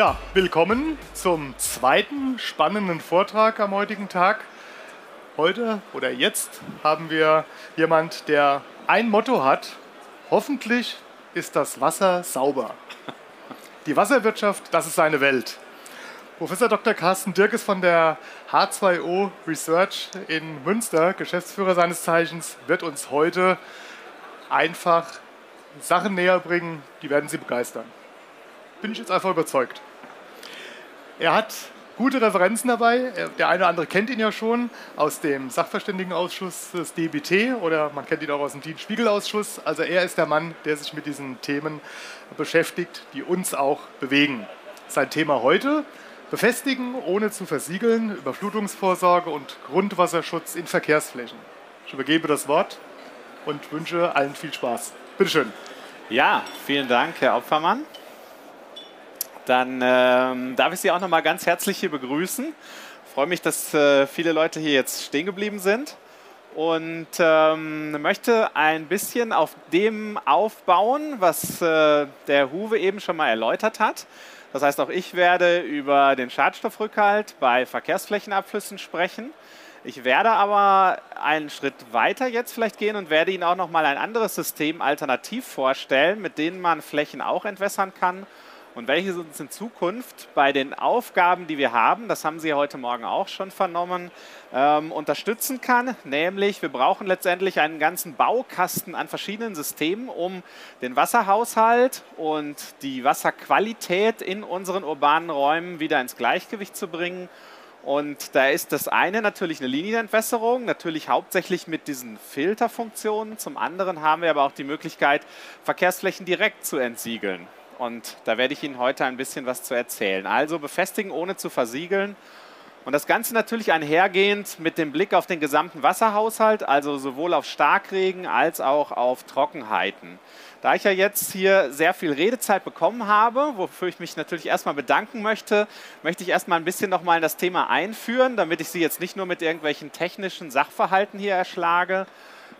Ja, willkommen zum zweiten spannenden Vortrag am heutigen Tag. Heute oder jetzt haben wir jemand, der ein Motto hat. Hoffentlich ist das Wasser sauber. Die Wasserwirtschaft, das ist seine Welt. Professor Dr. Carsten Dirk ist von der H2O Research in Münster, Geschäftsführer seines Zeichens, wird uns heute einfach Sachen näher bringen, die werden Sie begeistern. Bin ich jetzt einfach überzeugt. Er hat gute Referenzen dabei. Der eine oder andere kennt ihn ja schon aus dem Sachverständigenausschuss des DBT oder man kennt ihn auch aus dem DIN-Spiegel-Ausschuss. Also er ist der Mann, der sich mit diesen Themen beschäftigt, die uns auch bewegen. Sein Thema heute, befestigen ohne zu versiegeln, Überflutungsvorsorge und Grundwasserschutz in Verkehrsflächen. Ich übergebe das Wort und wünsche allen viel Spaß. Bitte schön. Ja, vielen Dank, Herr Opfermann. Dann ähm, darf ich Sie auch noch mal ganz herzlich hier begrüßen. Ich freue mich, dass äh, viele Leute hier jetzt stehen geblieben sind und ähm, möchte ein bisschen auf dem aufbauen, was äh, der Huwe eben schon mal erläutert hat. Das heißt, auch ich werde über den Schadstoffrückhalt bei Verkehrsflächenabflüssen sprechen. Ich werde aber einen Schritt weiter jetzt vielleicht gehen und werde Ihnen auch noch mal ein anderes System alternativ vorstellen, mit dem man Flächen auch entwässern kann und welches uns in Zukunft bei den Aufgaben, die wir haben, das haben Sie heute Morgen auch schon vernommen, ähm, unterstützen kann. Nämlich, wir brauchen letztendlich einen ganzen Baukasten an verschiedenen Systemen, um den Wasserhaushalt und die Wasserqualität in unseren urbanen Räumen wieder ins Gleichgewicht zu bringen. Und da ist das eine natürlich eine Linienentwässerung, natürlich hauptsächlich mit diesen Filterfunktionen. Zum anderen haben wir aber auch die Möglichkeit, Verkehrsflächen direkt zu entsiegeln und da werde ich Ihnen heute ein bisschen was zu erzählen. Also befestigen ohne zu versiegeln. Und das Ganze natürlich einhergehend mit dem Blick auf den gesamten Wasserhaushalt, also sowohl auf Starkregen als auch auf Trockenheiten. Da ich ja jetzt hier sehr viel Redezeit bekommen habe, wofür ich mich natürlich erstmal bedanken möchte, möchte ich erstmal ein bisschen nochmal in das Thema einführen, damit ich Sie jetzt nicht nur mit irgendwelchen technischen Sachverhalten hier erschlage,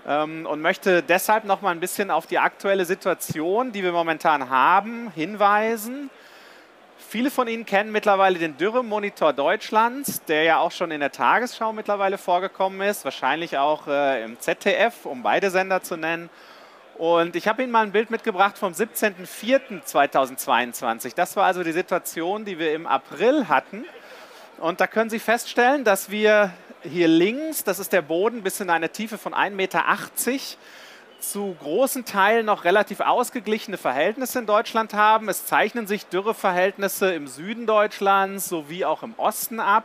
und möchte deshalb noch mal ein bisschen auf die aktuelle Situation, die wir momentan haben, hinweisen. Viele von Ihnen kennen mittlerweile den Dürremonitor Deutschlands, der ja auch schon in der Tagesschau mittlerweile vorgekommen ist, wahrscheinlich auch äh, im ZDF, um beide Sender zu nennen. Und ich habe Ihnen mal ein Bild mitgebracht vom 17.04.2022. Das war also die Situation, die wir im April hatten. Und da können Sie feststellen, dass wir hier links, das ist der Boden bis in eine Tiefe von 1,80 Meter, zu großen Teilen noch relativ ausgeglichene Verhältnisse in Deutschland haben. Es zeichnen sich Dürreverhältnisse im Süden Deutschlands sowie auch im Osten ab.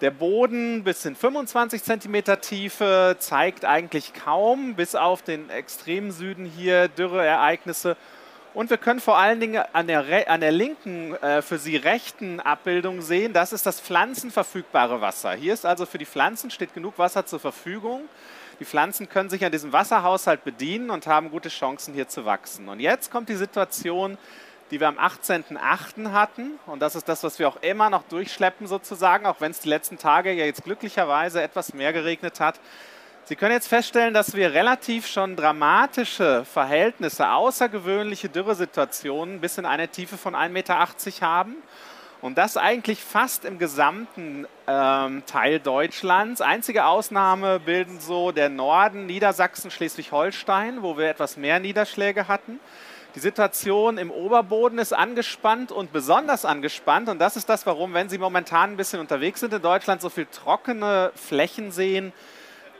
Der Boden bis in 25 Zentimeter Tiefe zeigt eigentlich kaum, bis auf den extremen Süden hier Dürreereignisse. Und wir können vor allen Dingen an der, an der linken, äh, für Sie rechten Abbildung sehen, das ist das pflanzenverfügbare Wasser. Hier ist also für die Pflanzen steht genug Wasser zur Verfügung. Die Pflanzen können sich an diesem Wasserhaushalt bedienen und haben gute Chancen hier zu wachsen. Und jetzt kommt die Situation, die wir am 18.08. hatten. Und das ist das, was wir auch immer noch durchschleppen sozusagen, auch wenn es die letzten Tage ja jetzt glücklicherweise etwas mehr geregnet hat. Sie können jetzt feststellen, dass wir relativ schon dramatische Verhältnisse, außergewöhnliche Dürresituationen bis in eine Tiefe von 1,80 Meter haben. Und das eigentlich fast im gesamten ähm, Teil Deutschlands. Einzige Ausnahme bilden so der Norden, Niedersachsen, Schleswig-Holstein, wo wir etwas mehr Niederschläge hatten. Die Situation im Oberboden ist angespannt und besonders angespannt. Und das ist das, warum, wenn Sie momentan ein bisschen unterwegs sind in Deutschland, so viele trockene Flächen sehen,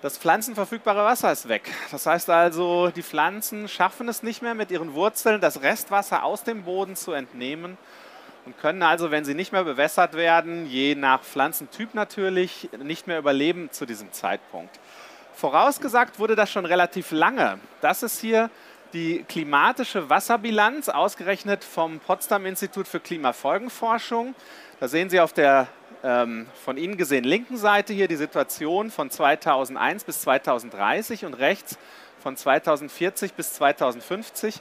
das pflanzenverfügbare Wasser ist weg. Das heißt also, die Pflanzen schaffen es nicht mehr mit ihren Wurzeln, das Restwasser aus dem Boden zu entnehmen und können also, wenn sie nicht mehr bewässert werden, je nach Pflanzentyp natürlich, nicht mehr überleben zu diesem Zeitpunkt. Vorausgesagt wurde das schon relativ lange. Das ist hier die klimatische Wasserbilanz, ausgerechnet vom Potsdam Institut für Klimafolgenforschung. Da sehen Sie auf der ähm, von Ihnen gesehen linken Seite hier die Situation von 2001 bis 2030 und rechts von 2040 bis 2050.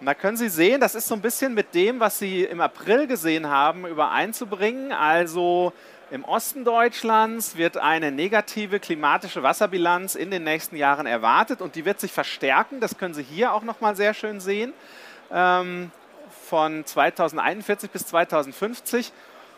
Und da können Sie sehen, das ist so ein bisschen mit dem, was Sie im April gesehen haben, übereinzubringen. Also im Osten Deutschlands wird eine negative klimatische Wasserbilanz in den nächsten Jahren erwartet und die wird sich verstärken. Das können Sie hier auch noch mal sehr schön sehen. Ähm, von 2041 bis 2050.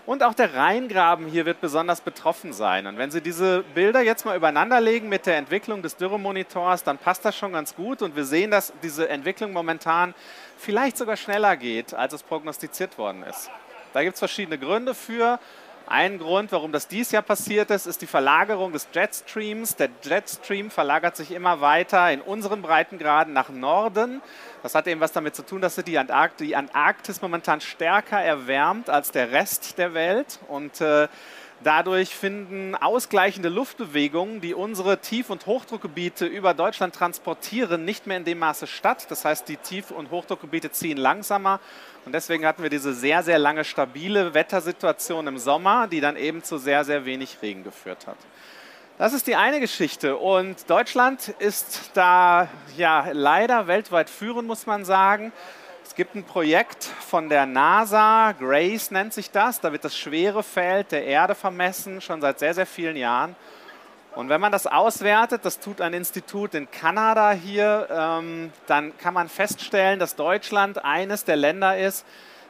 Und auch der Rheingraben hier wird besonders betroffen sein. Und wenn Sie diese Bilder jetzt mal übereinander legen mit der Entwicklung des Dürremonitors, dann passt das schon ganz gut. Und wir sehen, dass diese Entwicklung momentan vielleicht sogar schneller geht, als es prognostiziert worden ist. Da gibt es verschiedene Gründe für. Ein Grund, warum das dies Jahr passiert ist, ist die Verlagerung des Jetstreams. Der Jetstream verlagert sich immer weiter in unseren Breitengraden nach Norden. Das hat eben was damit zu tun, dass die, Antarkt die Antarktis momentan stärker erwärmt als der Rest der Welt. Und äh, Dadurch finden ausgleichende Luftbewegungen, die unsere Tief- und Hochdruckgebiete über Deutschland transportieren, nicht mehr in dem Maße statt. Das heißt, die Tief- und Hochdruckgebiete ziehen langsamer. Und deswegen hatten wir diese sehr, sehr lange stabile Wettersituation im Sommer, die dann eben zu sehr, sehr wenig Regen geführt hat. Das ist die eine Geschichte. Und Deutschland ist da ja leider weltweit führend, muss man sagen. Gibt ein Projekt von der NASA, GRACE nennt sich das. Da wird das schwere Feld der Erde vermessen, schon seit sehr, sehr vielen Jahren. Und wenn man das auswertet, das tut ein Institut in Kanada hier, ähm, dann kann man feststellen, dass Deutschland eines der Länder ist,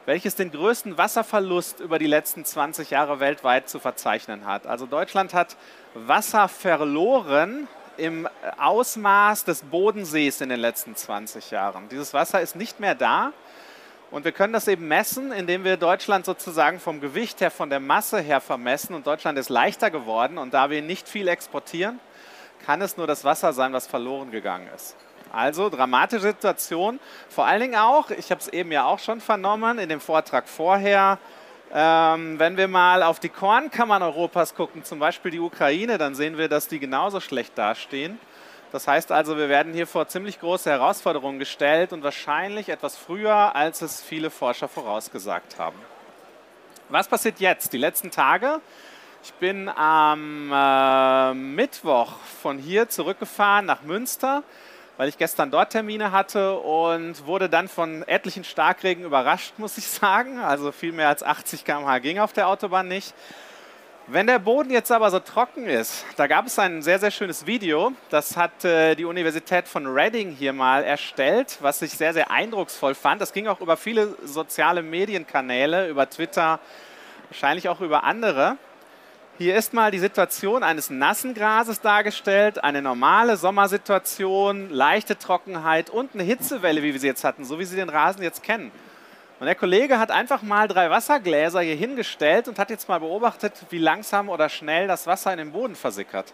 welches den größten Wasserverlust über die letzten 20 Jahre weltweit zu verzeichnen hat. Also Deutschland hat Wasser verloren im Ausmaß des Bodensees in den letzten 20 Jahren. Dieses Wasser ist nicht mehr da. Und wir können das eben messen, indem wir Deutschland sozusagen vom Gewicht her, von der Masse her vermessen. Und Deutschland ist leichter geworden. Und da wir nicht viel exportieren, kann es nur das Wasser sein, was verloren gegangen ist. Also dramatische Situation. Vor allen Dingen auch, ich habe es eben ja auch schon vernommen in dem Vortrag vorher, ähm, wenn wir mal auf die Kornkammern Europas gucken, zum Beispiel die Ukraine, dann sehen wir, dass die genauso schlecht dastehen. Das heißt also, wir werden hier vor ziemlich große Herausforderungen gestellt und wahrscheinlich etwas früher, als es viele Forscher vorausgesagt haben. Was passiert jetzt? Die letzten Tage. Ich bin am äh, Mittwoch von hier zurückgefahren nach Münster weil ich gestern dort Termine hatte und wurde dann von etlichen Starkregen überrascht, muss ich sagen. Also viel mehr als 80 km/h ging auf der Autobahn nicht. Wenn der Boden jetzt aber so trocken ist, da gab es ein sehr, sehr schönes Video, das hat äh, die Universität von Reading hier mal erstellt, was ich sehr, sehr eindrucksvoll fand. Das ging auch über viele soziale Medienkanäle, über Twitter, wahrscheinlich auch über andere. Hier ist mal die Situation eines nassen Grases dargestellt, eine normale Sommersituation, leichte Trockenheit und eine Hitzewelle, wie wir sie jetzt hatten, so wie Sie den Rasen jetzt kennen. Und der Kollege hat einfach mal drei Wassergläser hier hingestellt und hat jetzt mal beobachtet, wie langsam oder schnell das Wasser in den Boden versickert.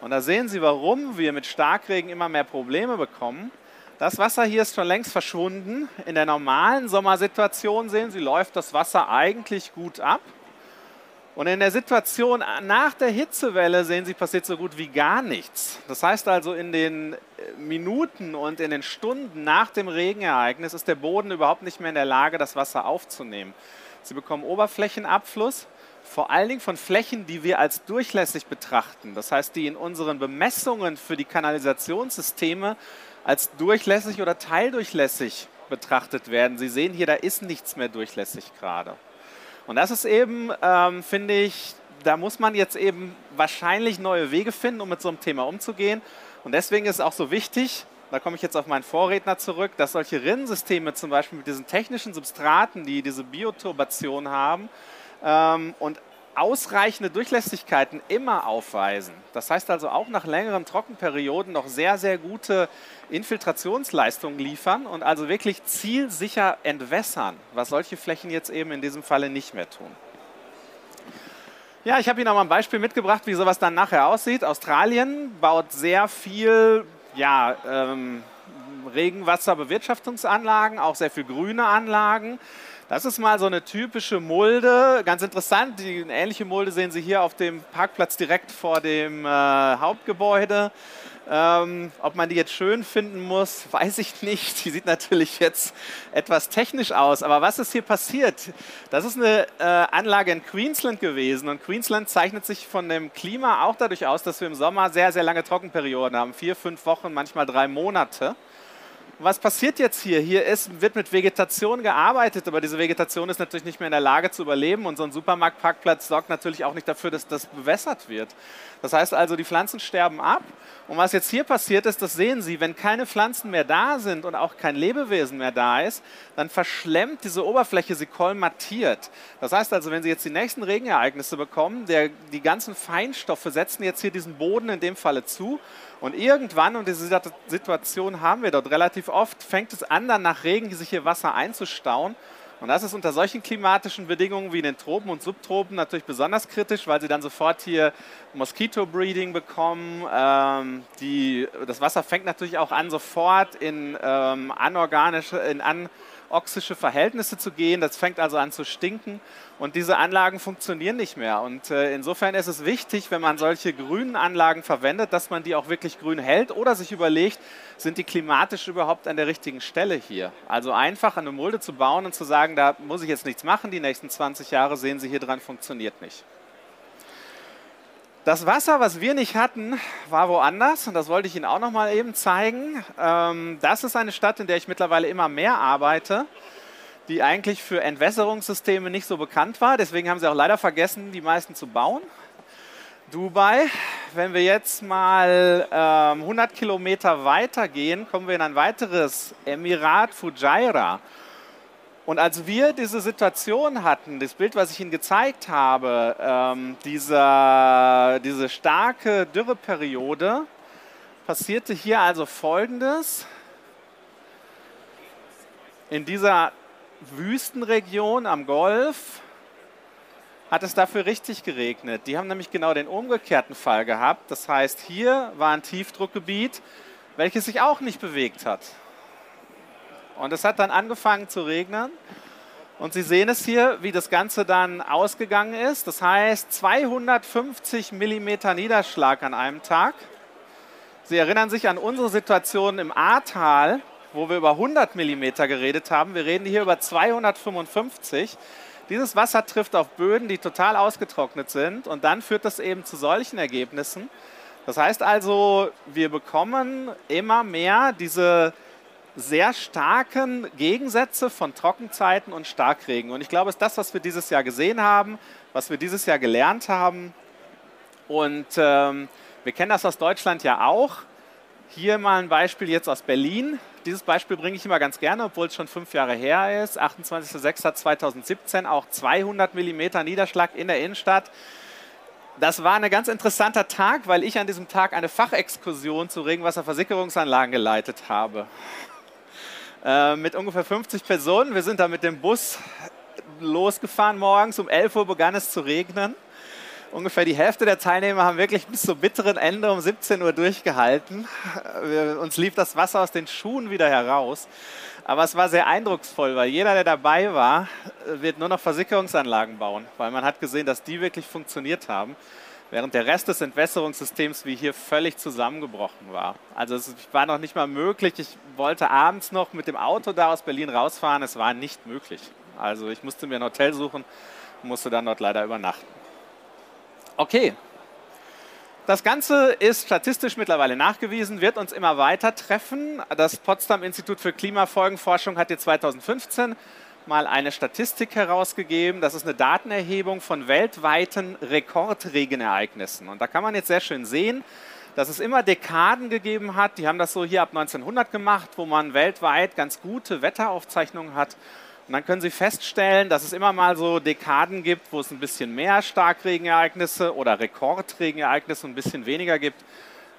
Und da sehen Sie, warum wir mit Starkregen immer mehr Probleme bekommen. Das Wasser hier ist schon längst verschwunden. In der normalen Sommersituation sehen Sie, läuft das Wasser eigentlich gut ab. Und in der Situation nach der Hitzewelle sehen Sie, passiert so gut wie gar nichts. Das heißt also, in den äh, Minuten und in den Stunden nach dem Regenereignis ist der Boden überhaupt nicht mehr in der Lage, das Wasser aufzunehmen. Sie bekommen Oberflächenabfluss, vor allen Dingen von Flächen, die wir als durchlässig betrachten. Das heißt, die in unseren Bemessungen für die Kanalisationssysteme als durchlässig oder teildurchlässig betrachtet werden. Sie sehen hier, da ist nichts mehr durchlässig gerade. Und das ist eben, ähm, finde ich, da muss man jetzt eben wahrscheinlich neue Wege finden, um mit so einem Thema umzugehen. Und deswegen ist es auch so wichtig, da komme ich jetzt auf meinen Vorredner zurück, dass solche Rinnensysteme zum Beispiel mit diesen technischen Substraten, die diese Bioturbation haben ähm, und ausreichende Durchlässigkeiten immer aufweisen. Das heißt also auch nach längeren Trockenperioden noch sehr, sehr gute Infiltrationsleistungen liefern und also wirklich zielsicher entwässern, was solche Flächen jetzt eben in diesem Falle nicht mehr tun. Ja, ich habe Ihnen auch mal ein Beispiel mitgebracht, wie sowas dann nachher aussieht. Australien baut sehr viel ja, ähm, Regenwasserbewirtschaftungsanlagen, auch sehr viel grüne Anlagen. Das ist mal so eine typische Mulde. Ganz interessant, die ähnliche Mulde sehen Sie hier auf dem Parkplatz direkt vor dem äh, Hauptgebäude. Ähm, ob man die jetzt schön finden muss, weiß ich nicht. Die sieht natürlich jetzt etwas technisch aus. Aber was ist hier passiert? Das ist eine äh, Anlage in Queensland gewesen. Und Queensland zeichnet sich von dem Klima auch dadurch aus, dass wir im Sommer sehr, sehr lange Trockenperioden haben. Vier, fünf Wochen, manchmal drei Monate. Was passiert jetzt hier? Hier ist, wird mit Vegetation gearbeitet, aber diese Vegetation ist natürlich nicht mehr in der Lage zu überleben und so ein Supermarktparkplatz sorgt natürlich auch nicht dafür, dass das bewässert wird. Das heißt also, die Pflanzen sterben ab. Und was jetzt hier passiert ist, das sehen Sie, wenn keine Pflanzen mehr da sind und auch kein Lebewesen mehr da ist, dann verschlemmt diese Oberfläche, sie kolmatiert. Das heißt also, wenn Sie jetzt die nächsten Regenereignisse bekommen, der, die ganzen Feinstoffe setzen jetzt hier diesen Boden in dem Falle zu und irgendwann, und diese Situation haben wir dort relativ oft, fängt es an, dann nach Regen sich hier Wasser einzustauen. Und das ist unter solchen klimatischen Bedingungen wie in den Tropen und Subtropen natürlich besonders kritisch, weil sie dann sofort hier Mosquito-Breeding bekommen. Ähm, die, das Wasser fängt natürlich auch an, sofort in ähm, anorganische, in an oxische Verhältnisse zu gehen. Das fängt also an zu stinken und diese Anlagen funktionieren nicht mehr. Und äh, insofern ist es wichtig, wenn man solche grünen Anlagen verwendet, dass man die auch wirklich grün hält oder sich überlegt, sind die klimatisch überhaupt an der richtigen Stelle hier? Also einfach eine Mulde zu bauen und zu sagen, da muss ich jetzt nichts machen, die nächsten 20 Jahre sehen Sie hier dran, funktioniert nicht. Das Wasser, was wir nicht hatten, war woanders und das wollte ich Ihnen auch noch mal eben zeigen. Ähm, das ist eine Stadt, in der ich mittlerweile immer mehr arbeite, die eigentlich für Entwässerungssysteme nicht so bekannt war. Deswegen haben sie auch leider vergessen, die meisten zu bauen. Dubai. Wenn wir jetzt mal ähm, 100 Kilometer weiter gehen, kommen wir in ein weiteres Emirat, Fujairah. Und als wir diese Situation hatten, das Bild, was ich Ihnen gezeigt habe, ähm, dieser, diese starke Dürreperiode, passierte hier also Folgendes. In dieser Wüstenregion am Golf hat es dafür richtig geregnet. Die haben nämlich genau den umgekehrten Fall gehabt. Das heißt, hier war ein Tiefdruckgebiet, welches sich auch nicht bewegt hat. Und es hat dann angefangen zu regnen. Und Sie sehen es hier, wie das Ganze dann ausgegangen ist. Das heißt 250 Millimeter Niederschlag an einem Tag. Sie erinnern sich an unsere Situation im Ahrtal, wo wir über 100 Millimeter geredet haben. Wir reden hier über 255. Dieses Wasser trifft auf Böden, die total ausgetrocknet sind. Und dann führt das eben zu solchen Ergebnissen. Das heißt also, wir bekommen immer mehr diese sehr starken Gegensätze von Trockenzeiten und Starkregen. Und ich glaube, es ist das, was wir dieses Jahr gesehen haben, was wir dieses Jahr gelernt haben. Und ähm, wir kennen das aus Deutschland ja auch. Hier mal ein Beispiel jetzt aus Berlin. Dieses Beispiel bringe ich immer ganz gerne, obwohl es schon fünf Jahre her ist. 28.06.2017 auch 200 mm Niederschlag in der Innenstadt. Das war ein ganz interessanter Tag, weil ich an diesem Tag eine Fachexkursion zu Regenwasserversickerungsanlagen geleitet habe. Äh, mit ungefähr 50 Personen. Wir sind da mit dem Bus losgefahren morgens. Um 11 Uhr begann es zu regnen. Ungefähr die Hälfte der Teilnehmer haben wirklich bis zum bitteren Ende um 17 Uhr durchgehalten. Wir, uns lief das Wasser aus den Schuhen wieder heraus. Aber es war sehr eindrucksvoll, weil jeder, der dabei war, wird nur noch Versickerungsanlagen bauen, weil man hat gesehen, dass die wirklich funktioniert haben während der Rest des Entwässerungssystems wie hier völlig zusammengebrochen war. Also es war noch nicht mal möglich. Ich wollte abends noch mit dem Auto da aus Berlin rausfahren. Es war nicht möglich. Also ich musste mir ein Hotel suchen musste dann dort leider übernachten. Okay. Das Ganze ist statistisch mittlerweile nachgewiesen, wird uns immer weiter treffen. Das Potsdam Institut für Klimafolgenforschung hat jetzt 2015 mal eine Statistik herausgegeben. Das ist eine Datenerhebung von weltweiten Rekordregenereignissen. Und da kann man jetzt sehr schön sehen, dass es immer Dekaden gegeben hat. Die haben das so hier ab 1900 gemacht, wo man weltweit ganz gute Wetteraufzeichnungen hat. Und dann können Sie feststellen, dass es immer mal so Dekaden gibt, wo es ein bisschen mehr Starkregenereignisse oder Rekordregenereignisse ein bisschen weniger gibt.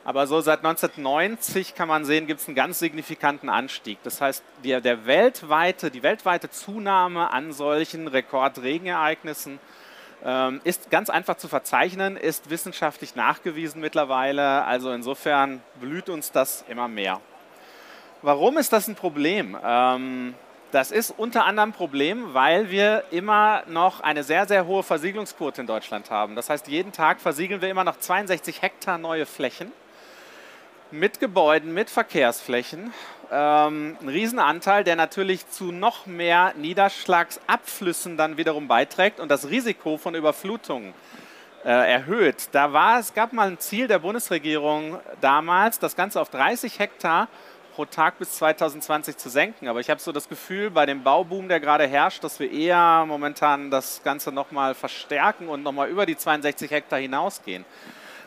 Aber so seit 1990 kann man sehen, gibt es einen ganz signifikanten Anstieg. Das heißt, die, der weltweite, die weltweite Zunahme an solchen Rekordregenereignissen ähm, ist ganz einfach zu verzeichnen, ist wissenschaftlich nachgewiesen mittlerweile. Also insofern blüht uns das immer mehr. Warum ist das ein Problem? Ähm, das ist unter anderem ein Problem, weil wir immer noch eine sehr, sehr hohe Versiegelungsquote in Deutschland haben. Das heißt, jeden Tag versiegeln wir immer noch 62 Hektar neue Flächen mit Gebäuden, mit Verkehrsflächen. Ähm, ein Riesenanteil, der natürlich zu noch mehr Niederschlagsabflüssen dann wiederum beiträgt und das Risiko von Überflutungen äh, erhöht. Da war, es gab mal ein Ziel der Bundesregierung damals, das Ganze auf 30 Hektar pro Tag bis 2020 zu senken. Aber ich habe so das Gefühl, bei dem Bauboom, der gerade herrscht, dass wir eher momentan das Ganze nochmal verstärken und nochmal über die 62 Hektar hinausgehen.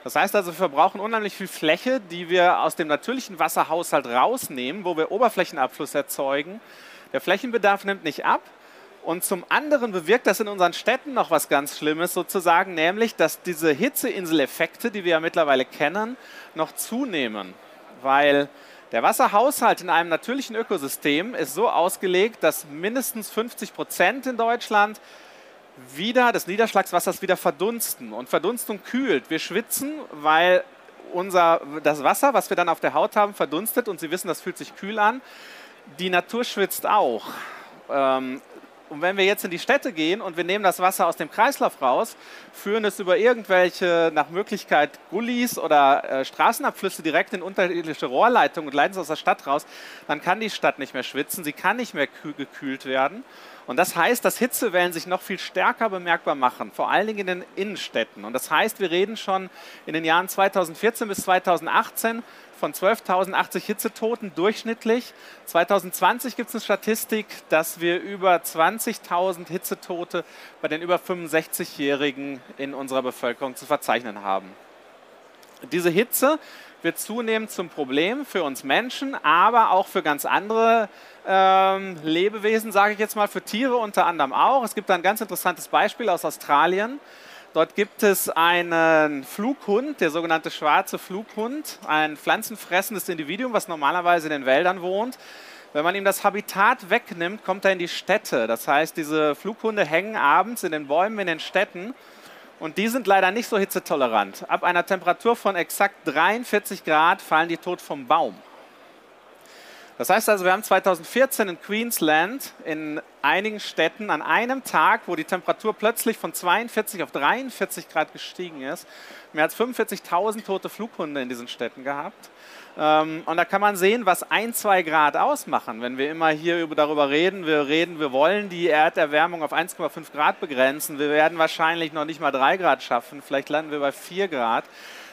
Das heißt also, wir verbrauchen unheimlich viel Fläche, die wir aus dem natürlichen Wasserhaushalt rausnehmen, wo wir Oberflächenabfluss erzeugen. Der Flächenbedarf nimmt nicht ab, und zum anderen bewirkt das in unseren Städten noch was ganz Schlimmes sozusagen, nämlich dass diese Hitzeinseleffekte, die wir ja mittlerweile kennen, noch zunehmen. Weil der Wasserhaushalt in einem natürlichen Ökosystem ist so ausgelegt, dass mindestens 50 Prozent in Deutschland wieder des Niederschlagswassers wieder verdunsten. Und Verdunstung kühlt. Wir schwitzen, weil unser, das Wasser, was wir dann auf der Haut haben, verdunstet und Sie wissen, das fühlt sich kühl an. Die Natur schwitzt auch. Ähm, und wenn wir jetzt in die Städte gehen und wir nehmen das Wasser aus dem Kreislauf raus, führen es über irgendwelche nach Möglichkeit Gullis oder äh, Straßenabflüsse direkt in unterschiedliche Rohrleitungen und leiten es aus der Stadt raus, dann kann die Stadt nicht mehr schwitzen, sie kann nicht mehr gekühlt werden. Und das heißt, dass Hitzewellen sich noch viel stärker bemerkbar machen, vor allen Dingen in den Innenstädten. Und das heißt, wir reden schon in den Jahren 2014 bis 2018 von 12.080 Hitzetoten durchschnittlich. 2020 gibt es eine Statistik, dass wir über 20.000 Hitzetote bei den über 65-Jährigen in unserer Bevölkerung zu verzeichnen haben. Diese Hitze wird zunehmend zum Problem für uns Menschen, aber auch für ganz andere ähm, Lebewesen, sage ich jetzt mal, für Tiere unter anderem auch. Es gibt ein ganz interessantes Beispiel aus Australien. Dort gibt es einen Flughund, der sogenannte schwarze Flughund, ein pflanzenfressendes Individuum, was normalerweise in den Wäldern wohnt. Wenn man ihm das Habitat wegnimmt, kommt er in die Städte. Das heißt, diese Flughunde hängen abends in den Bäumen in den Städten und die sind leider nicht so hitzetolerant. Ab einer Temperatur von exakt 43 Grad fallen die tot vom Baum. Das heißt also, wir haben 2014 in Queensland in einigen Städten an einem Tag, wo die Temperatur plötzlich von 42 auf 43 Grad gestiegen ist, mehr als 45.000 tote Flughunde in diesen Städten gehabt. Ähm, und da kann man sehen, was ein, zwei Grad ausmachen. Wenn wir immer hier darüber reden, wir reden, wir wollen die Erderwärmung auf 1,5 Grad begrenzen. Wir werden wahrscheinlich noch nicht mal 3 Grad schaffen. Vielleicht landen wir bei 4 Grad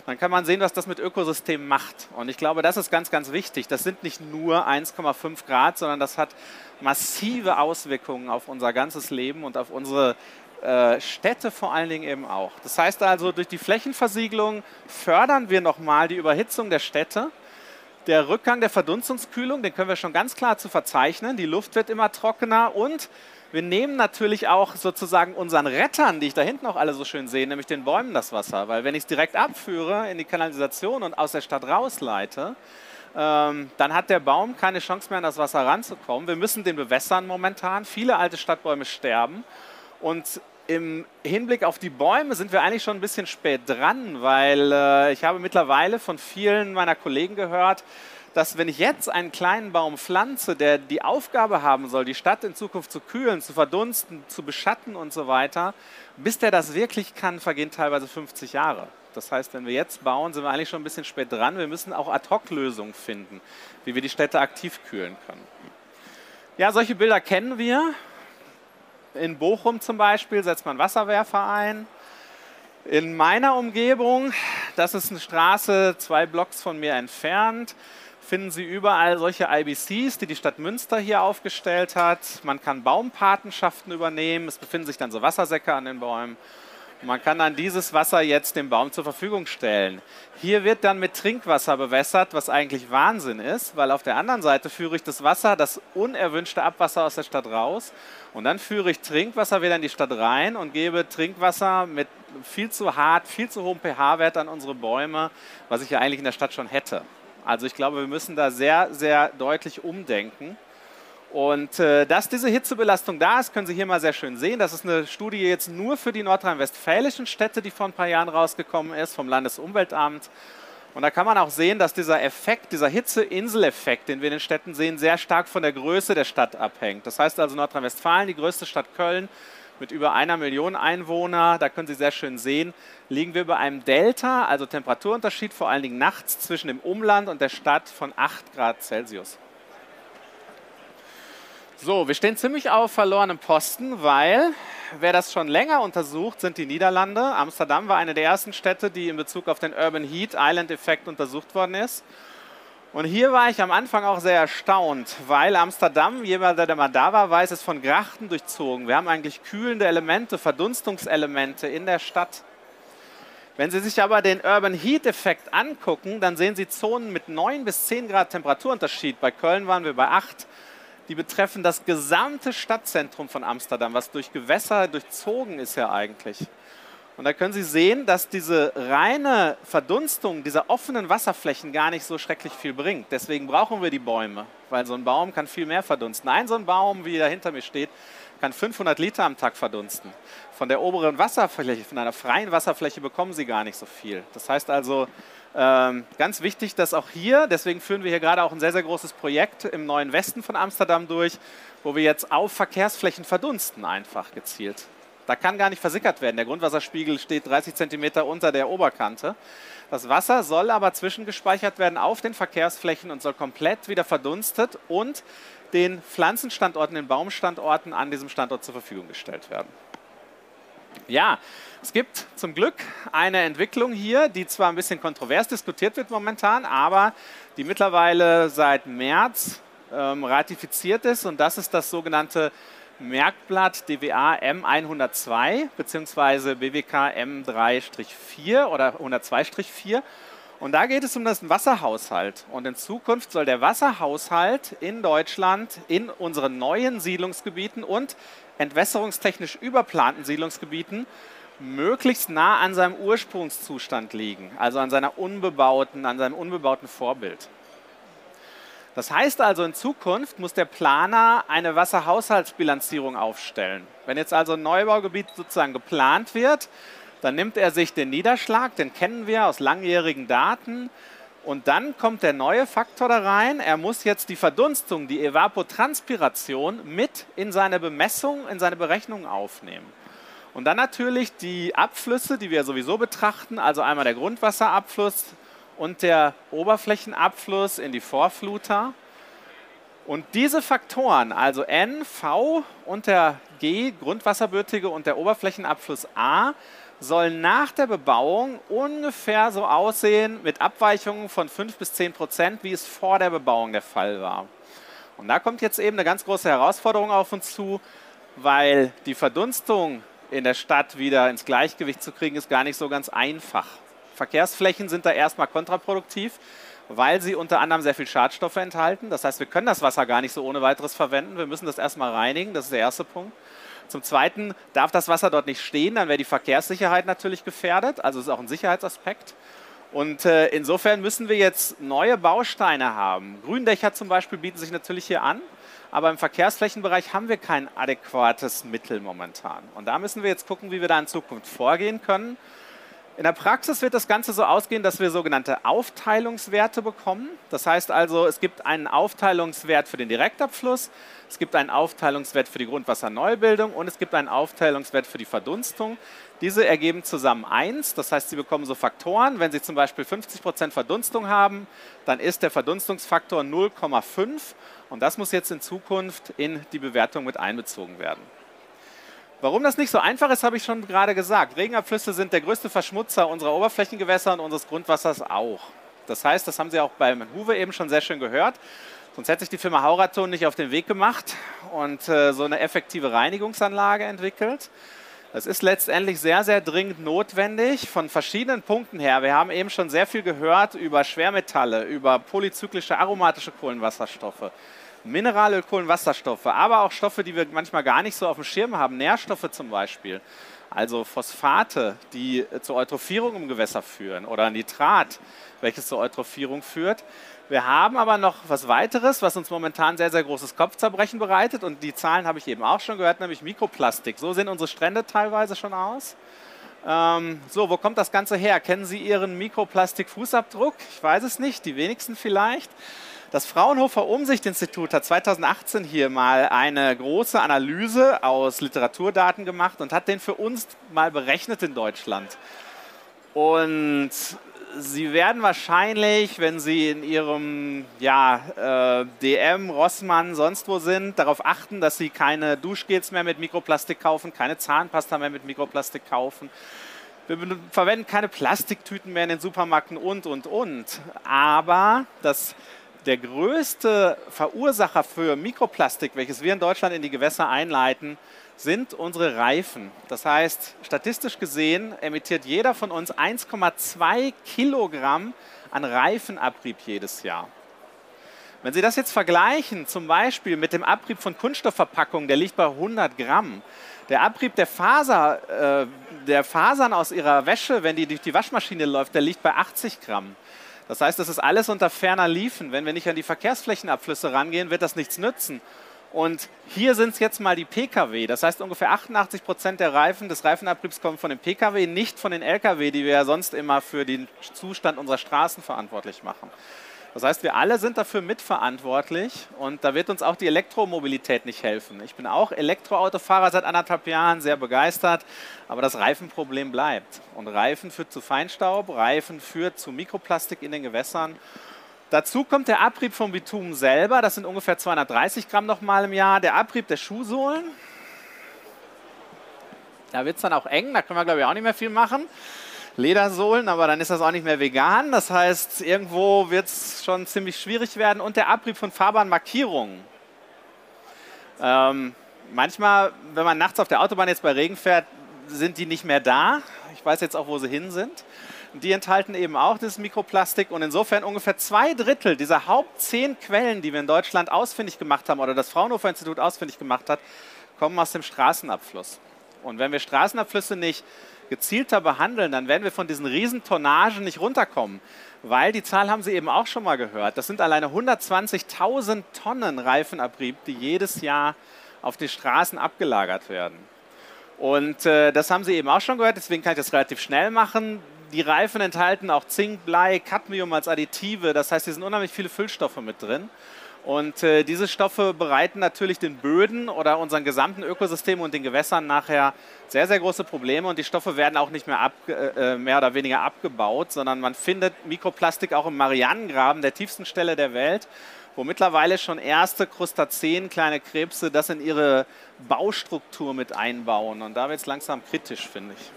dann kann man sehen, was das mit Ökosystemen macht. Und ich glaube, das ist ganz, ganz wichtig. Das sind nicht nur 1,5 Grad, sondern das hat massive Auswirkungen auf unser ganzes Leben und auf unsere äh, Städte vor allen Dingen eben auch. Das heißt also, durch die Flächenversiegelung fördern wir nochmal die Überhitzung der Städte. Der Rückgang der Verdunstungskühlung, den können wir schon ganz klar zu verzeichnen. Die Luft wird immer trockener und wir nehmen natürlich auch sozusagen unseren Rettern, die ich da hinten auch alle so schön sehe, nämlich den Bäumen das Wasser. Weil wenn ich es direkt abführe in die Kanalisation und aus der Stadt rausleite, ähm, dann hat der Baum keine Chance mehr an das Wasser ranzukommen. Wir müssen den bewässern momentan. Viele alte Stadtbäume sterben. Und im Hinblick auf die Bäume sind wir eigentlich schon ein bisschen spät dran, weil äh, ich habe mittlerweile von vielen meiner Kollegen gehört, dass wenn ich jetzt einen kleinen Baum pflanze, der die Aufgabe haben soll, die Stadt in Zukunft zu kühlen, zu verdunsten, zu beschatten und so weiter, bis der das wirklich kann, vergehen teilweise 50 Jahre. Das heißt, wenn wir jetzt bauen, sind wir eigentlich schon ein bisschen spät dran. Wir müssen auch Ad-Hoc-Lösungen finden, wie wir die Städte aktiv kühlen können. Ja, solche Bilder kennen wir. In Bochum zum Beispiel setzt man Wasserwerfer ein. In meiner Umgebung, das ist eine Straße zwei Blocks von mir entfernt, finden Sie überall solche IBCs, die die Stadt Münster hier aufgestellt hat. Man kann Baumpatenschaften übernehmen. Es befinden sich dann so Wassersäcke an den Bäumen. Man kann dann dieses Wasser jetzt dem Baum zur Verfügung stellen. Hier wird dann mit Trinkwasser bewässert, was eigentlich Wahnsinn ist, weil auf der anderen Seite führe ich das Wasser, das unerwünschte Abwasser aus der Stadt raus. Und dann führe ich Trinkwasser wieder in die Stadt rein und gebe Trinkwasser mit viel zu hart, viel zu hohem pH-Wert an unsere Bäume, was ich ja eigentlich in der Stadt schon hätte. Also ich glaube, wir müssen da sehr, sehr deutlich umdenken. Und äh, dass diese Hitzebelastung da ist, können Sie hier mal sehr schön sehen. Das ist eine Studie jetzt nur für die nordrhein-westfälischen Städte, die vor ein paar Jahren rausgekommen ist, vom Landesumweltamt. Und da kann man auch sehen, dass dieser Effekt, dieser Hitzeinseleffekt, den wir in den Städten sehen, sehr stark von der Größe der Stadt abhängt. Das heißt also Nordrhein-Westfalen, die größte Stadt Köln, mit über einer Million Einwohner, da können Sie sehr schön sehen, liegen wir bei einem Delta, also Temperaturunterschied vor allen Dingen nachts zwischen dem Umland und der Stadt von 8 Grad Celsius. So, wir stehen ziemlich auf verlorenem Posten, weil wer das schon länger untersucht, sind die Niederlande. Amsterdam war eine der ersten Städte, die in Bezug auf den Urban Heat Island Effekt untersucht worden ist. Und hier war ich am Anfang auch sehr erstaunt, weil Amsterdam, jemand, der mal da war, weiß, ist von Grachten durchzogen. Wir haben eigentlich kühlende Elemente, Verdunstungselemente in der Stadt. Wenn Sie sich aber den Urban Heat Effekt angucken, dann sehen Sie Zonen mit 9 bis 10 Grad Temperaturunterschied. Bei Köln waren wir bei 8. Die betreffen das gesamte Stadtzentrum von Amsterdam, was durch Gewässer durchzogen ist ja eigentlich. Und da können Sie sehen, dass diese reine Verdunstung dieser offenen Wasserflächen gar nicht so schrecklich viel bringt. Deswegen brauchen wir die Bäume, weil so ein Baum kann viel mehr verdunsten. Ein so ein Baum, wie da hinter mir steht, kann 500 Liter am Tag verdunsten. Von der oberen Wasserfläche, von einer freien Wasserfläche bekommen Sie gar nicht so viel. Das heißt also, ganz wichtig, dass auch hier, deswegen führen wir hier gerade auch ein sehr, sehr großes Projekt im neuen Westen von Amsterdam durch, wo wir jetzt auf Verkehrsflächen verdunsten einfach gezielt. Da kann gar nicht versickert werden. Der Grundwasserspiegel steht 30 Zentimeter unter der Oberkante. Das Wasser soll aber zwischengespeichert werden auf den Verkehrsflächen und soll komplett wieder verdunstet und den Pflanzenstandorten, den Baumstandorten an diesem Standort zur Verfügung gestellt werden. Ja, es gibt zum Glück eine Entwicklung hier, die zwar ein bisschen kontrovers diskutiert wird momentan, aber die mittlerweile seit März ähm, ratifiziert ist und das ist das sogenannte Merkblatt DWA M102 bzw. BWK M3-4 oder 102-4. Und da geht es um den Wasserhaushalt. Und in Zukunft soll der Wasserhaushalt in Deutschland in unseren neuen Siedlungsgebieten und entwässerungstechnisch überplanten Siedlungsgebieten möglichst nah an seinem Ursprungszustand liegen, also an seiner unbebauten, an seinem unbebauten Vorbild. Das heißt also, in Zukunft muss der Planer eine Wasserhaushaltsbilanzierung aufstellen. Wenn jetzt also ein Neubaugebiet sozusagen geplant wird, dann nimmt er sich den Niederschlag, den kennen wir aus langjährigen Daten, und dann kommt der neue Faktor da rein. Er muss jetzt die Verdunstung, die Evapotranspiration mit in seine Bemessung, in seine Berechnung aufnehmen. Und dann natürlich die Abflüsse, die wir sowieso betrachten, also einmal der Grundwasserabfluss, und der Oberflächenabfluss in die Vorfluter. Und diese Faktoren, also N, V und der G, Grundwasserbürtige und der Oberflächenabfluss A, sollen nach der Bebauung ungefähr so aussehen mit Abweichungen von 5 bis 10 Prozent, wie es vor der Bebauung der Fall war. Und da kommt jetzt eben eine ganz große Herausforderung auf uns zu, weil die Verdunstung in der Stadt wieder ins Gleichgewicht zu kriegen, ist gar nicht so ganz einfach. Verkehrsflächen sind da erstmal kontraproduktiv, weil sie unter anderem sehr viel Schadstoffe enthalten. Das heißt, wir können das Wasser gar nicht so ohne weiteres verwenden. Wir müssen das erstmal reinigen, das ist der erste Punkt. Zum Zweiten darf das Wasser dort nicht stehen, dann wäre die Verkehrssicherheit natürlich gefährdet. Also ist auch ein Sicherheitsaspekt. Und äh, insofern müssen wir jetzt neue Bausteine haben. Gründächer zum Beispiel bieten sich natürlich hier an, aber im Verkehrsflächenbereich haben wir kein adäquates Mittel momentan. Und da müssen wir jetzt gucken, wie wir da in Zukunft vorgehen können. In der Praxis wird das Ganze so ausgehen, dass wir sogenannte Aufteilungswerte bekommen. Das heißt also, es gibt einen Aufteilungswert für den Direktabfluss, es gibt einen Aufteilungswert für die Grundwasserneubildung und es gibt einen Aufteilungswert für die Verdunstung. Diese ergeben zusammen 1, das heißt, Sie bekommen so Faktoren. Wenn Sie zum Beispiel 50% Verdunstung haben, dann ist der Verdunstungsfaktor 0,5 und das muss jetzt in Zukunft in die Bewertung mit einbezogen werden. Warum das nicht so einfach ist, habe ich schon gerade gesagt. Regenabflüsse sind der größte Verschmutzer unserer Oberflächengewässer und unseres Grundwassers auch. Das heißt, das haben Sie auch beim Huwe eben schon sehr schön gehört. Sonst hätte sich die Firma Hauraton nicht auf den Weg gemacht und äh, so eine effektive Reinigungsanlage entwickelt. Das ist letztendlich sehr, sehr dringend notwendig von verschiedenen Punkten her. Wir haben eben schon sehr viel gehört über Schwermetalle, über polyzyklische aromatische Kohlenwasserstoffe. Mineralöl, Kohlenwasserstoffe, aber auch Stoffe, die wir manchmal gar nicht so auf dem Schirm haben, Nährstoffe zum Beispiel. Also Phosphate, die zur Eutrophierung im Gewässer führen oder Nitrat, welches zur Eutrophierung führt. Wir haben aber noch was weiteres, was uns momentan sehr, sehr großes Kopfzerbrechen bereitet. Und die Zahlen habe ich eben auch schon gehört, nämlich Mikroplastik. So sehen unsere Strände teilweise schon aus. Ähm, so, wo kommt das Ganze her? Kennen Sie Ihren Mikroplastik-Fußabdruck? Ich weiß es nicht, die wenigsten vielleicht. Das Fraunhofer Umsicht-Institut hat 2018 hier mal eine große Analyse aus Literaturdaten gemacht und hat den für uns mal berechnet in Deutschland. Und Sie werden wahrscheinlich, wenn Sie in Ihrem ja, äh, DM, Rossmann, sonst wo sind, darauf achten, dass Sie keine Duschgels mehr mit Mikroplastik kaufen, keine Zahnpasta mehr mit Mikroplastik kaufen. Wir verwenden keine Plastiktüten mehr in den Supermärkten und, und, und. Aber das der größte Verursacher für Mikroplastik, welches wir in Deutschland in die Gewässer einleiten, sind unsere Reifen. Das heißt, statistisch gesehen emittiert jeder von uns 1,2 Kilogramm an Reifenabrieb jedes Jahr. Wenn Sie das jetzt vergleichen, zum Beispiel mit dem Abrieb von Kunststoffverpackungen, der liegt bei 100 Gramm. Der Abrieb der, Faser, äh, der Fasern aus Ihrer Wäsche, wenn die durch die Waschmaschine läuft, der liegt bei 80 Gramm. Das heißt, das ist alles unter ferner Liefen. Wenn wir nicht an die Verkehrsflächenabflüsse rangehen, wird das nichts nützen. Und hier sind es jetzt mal die Pkw. Das heißt, ungefähr 88 Prozent der Reifen des Reifenabriebs kommen von den Pkw, nicht von den Lkw, die wir ja sonst immer für den Zustand unserer Straßen verantwortlich machen. Das heißt, wir alle sind dafür mitverantwortlich und da wird uns auch die Elektromobilität nicht helfen. Ich bin auch Elektroautofahrer seit anderthalb Jahren, sehr begeistert, aber das Reifenproblem bleibt. Und Reifen führt zu Feinstaub, Reifen führt zu Mikroplastik in den Gewässern. Dazu kommt der Abrieb vom Bitumen selber, das sind ungefähr 230 Gramm nochmal im Jahr. Der Abrieb der Schuhsohlen, da wird es dann auch eng, da können wir glaube ich auch nicht mehr viel machen. Ledersohlen, aber dann ist das auch nicht mehr vegan. Das heißt, irgendwo wird es schon ziemlich schwierig werden. Und der Abrieb von Fahrbahnmarkierungen. Ähm, manchmal, wenn man nachts auf der Autobahn jetzt bei Regen fährt, sind die nicht mehr da. Ich weiß jetzt auch, wo sie hin sind. Die enthalten eben auch dieses Mikroplastik und insofern ungefähr zwei Drittel dieser Haupt zehn Quellen, die wir in Deutschland ausfindig gemacht haben oder das Fraunhofer Institut ausfindig gemacht hat, kommen aus dem Straßenabfluss. Und wenn wir Straßenabflüsse nicht gezielter behandeln, dann werden wir von diesen Riesentonnagen nicht runterkommen. Weil die Zahl haben Sie eben auch schon mal gehört. Das sind alleine 120.000 Tonnen Reifenabrieb, die jedes Jahr auf die Straßen abgelagert werden. Und äh, das haben Sie eben auch schon gehört, deswegen kann ich das relativ schnell machen. Die Reifen enthalten auch Zink, Blei, Cadmium als Additive. Das heißt, hier sind unheimlich viele Füllstoffe mit drin. Und äh, diese Stoffe bereiten natürlich den Böden oder unseren gesamten Ökosystem und den Gewässern nachher sehr, sehr große Probleme. Und die Stoffe werden auch nicht mehr, ab, äh, mehr oder weniger abgebaut, sondern man findet Mikroplastik auch im Marianengraben, der tiefsten Stelle der Welt, wo mittlerweile schon erste Krustazeen, kleine Krebse, das in ihre Baustruktur mit einbauen. Und da wird es langsam kritisch, finde ich.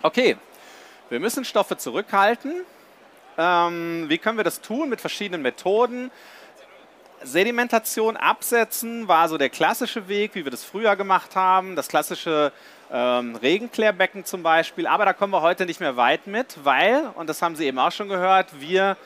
Okay, wir müssen Stoffe zurückhalten. Ähm, wie können wir das tun? Mit verschiedenen Methoden. Sedimentation absetzen war so der klassische Weg, wie wir das früher gemacht haben. Das klassische ähm, Regenklärbecken zum Beispiel. Aber da kommen wir heute nicht mehr weit mit, weil, und das haben Sie eben auch schon gehört, wir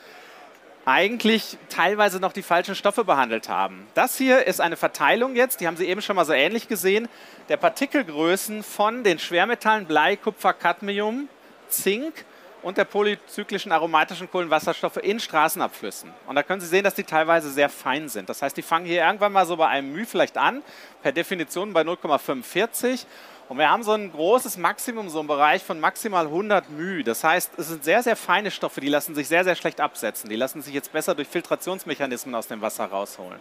eigentlich teilweise noch die falschen Stoffe behandelt haben. Das hier ist eine Verteilung jetzt, die haben Sie eben schon mal so ähnlich gesehen, der Partikelgrößen von den Schwermetallen Blei, Kupfer, Cadmium, Zink und der polyzyklischen aromatischen Kohlenwasserstoffe in Straßenabflüssen. Und da können Sie sehen, dass die teilweise sehr fein sind. Das heißt, die fangen hier irgendwann mal so bei einem μ vielleicht an, per Definition bei 0,45. Und wir haben so ein großes Maximum, so einen Bereich von maximal 100 μ. Das heißt, es sind sehr, sehr feine Stoffe, die lassen sich sehr, sehr schlecht absetzen. Die lassen sich jetzt besser durch Filtrationsmechanismen aus dem Wasser rausholen.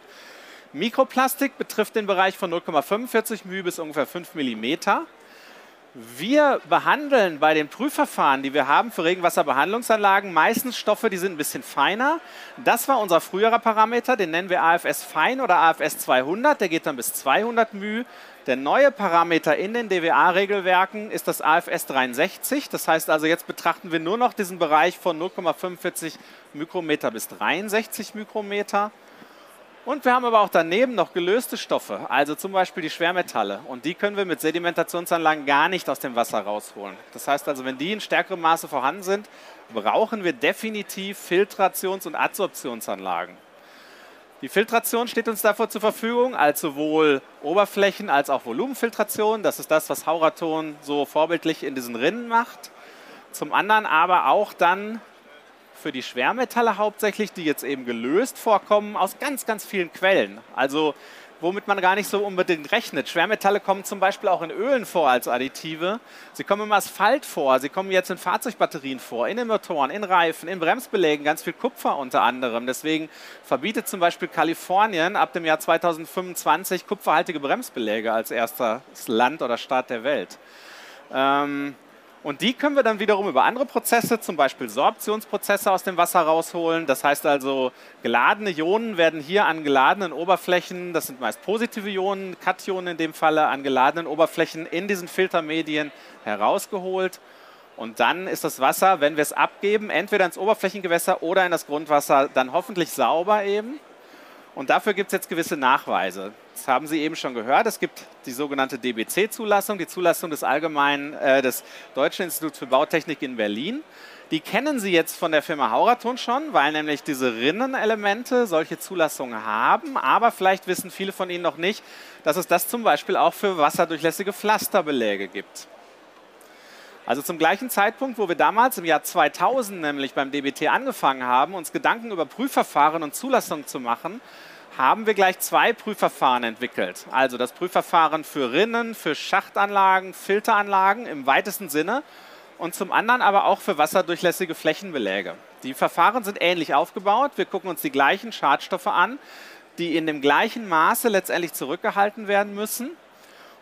Mikroplastik betrifft den Bereich von 0,45 μ bis ungefähr 5 mm. Wir behandeln bei den Prüfverfahren, die wir haben für Regenwasserbehandlungsanlagen, meistens Stoffe, die sind ein bisschen feiner. Das war unser früherer Parameter, den nennen wir AFS Fein oder AFS 200, der geht dann bis 200 μ. Der neue Parameter in den DWA-Regelwerken ist das AFS 63. Das heißt also, jetzt betrachten wir nur noch diesen Bereich von 0,45 Mikrometer bis 63 Mikrometer. Und wir haben aber auch daneben noch gelöste Stoffe, also zum Beispiel die Schwermetalle. Und die können wir mit Sedimentationsanlagen gar nicht aus dem Wasser rausholen. Das heißt also, wenn die in stärkerem Maße vorhanden sind, brauchen wir definitiv Filtrations- und Adsorptionsanlagen. Die Filtration steht uns davor zur Verfügung, als sowohl Oberflächen- als auch Volumenfiltration. Das ist das, was Hauraton so vorbildlich in diesen Rinnen macht. Zum anderen aber auch dann für die Schwermetalle hauptsächlich, die jetzt eben gelöst vorkommen, aus ganz, ganz vielen Quellen. Also womit man gar nicht so unbedingt rechnet. Schwermetalle kommen zum Beispiel auch in Ölen vor als Additive. Sie kommen im Asphalt vor, sie kommen jetzt in Fahrzeugbatterien vor, in den Motoren, in Reifen, in Bremsbelägen, ganz viel Kupfer unter anderem. Deswegen verbietet zum Beispiel Kalifornien ab dem Jahr 2025 kupferhaltige Bremsbeläge als erstes Land oder Staat der Welt. Ähm, und die können wir dann wiederum über andere Prozesse, zum Beispiel Sorptionsprozesse aus dem Wasser rausholen. Das heißt also, geladene Ionen werden hier an geladenen Oberflächen, das sind meist positive Ionen, Kationen in dem Falle, an geladenen Oberflächen in diesen Filtermedien herausgeholt. Und dann ist das Wasser, wenn wir es abgeben, entweder ins Oberflächengewässer oder in das Grundwasser, dann hoffentlich sauber eben. Und dafür gibt es jetzt gewisse Nachweise. Das haben Sie eben schon gehört. Es gibt die sogenannte DBC-Zulassung, die Zulassung des Allgemeinen, äh, des Deutschen Instituts für Bautechnik in Berlin. Die kennen Sie jetzt von der Firma Hauraton schon, weil nämlich diese Rinnenelemente solche Zulassungen haben. Aber vielleicht wissen viele von Ihnen noch nicht, dass es das zum Beispiel auch für wasserdurchlässige Pflasterbeläge gibt. Also zum gleichen Zeitpunkt, wo wir damals im Jahr 2000 nämlich beim DBT angefangen haben, uns Gedanken über Prüfverfahren und Zulassung zu machen, haben wir gleich zwei Prüfverfahren entwickelt. Also das Prüfverfahren für Rinnen, für Schachtanlagen, Filteranlagen im weitesten Sinne und zum anderen aber auch für wasserdurchlässige Flächenbeläge. Die Verfahren sind ähnlich aufgebaut. Wir gucken uns die gleichen Schadstoffe an, die in dem gleichen Maße letztendlich zurückgehalten werden müssen.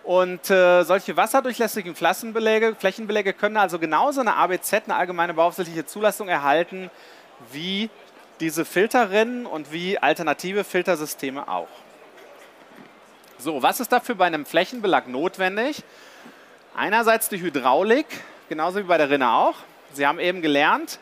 Und äh, solche wasserdurchlässigen Flächenbeläge, Flächenbeläge können also genauso eine ABZ, eine allgemeine bauaufsichtliche Zulassung erhalten, wie diese Filterrinnen und wie alternative Filtersysteme auch. So, was ist dafür bei einem Flächenbelag notwendig? Einerseits die Hydraulik, genauso wie bei der Rinne auch. Sie haben eben gelernt,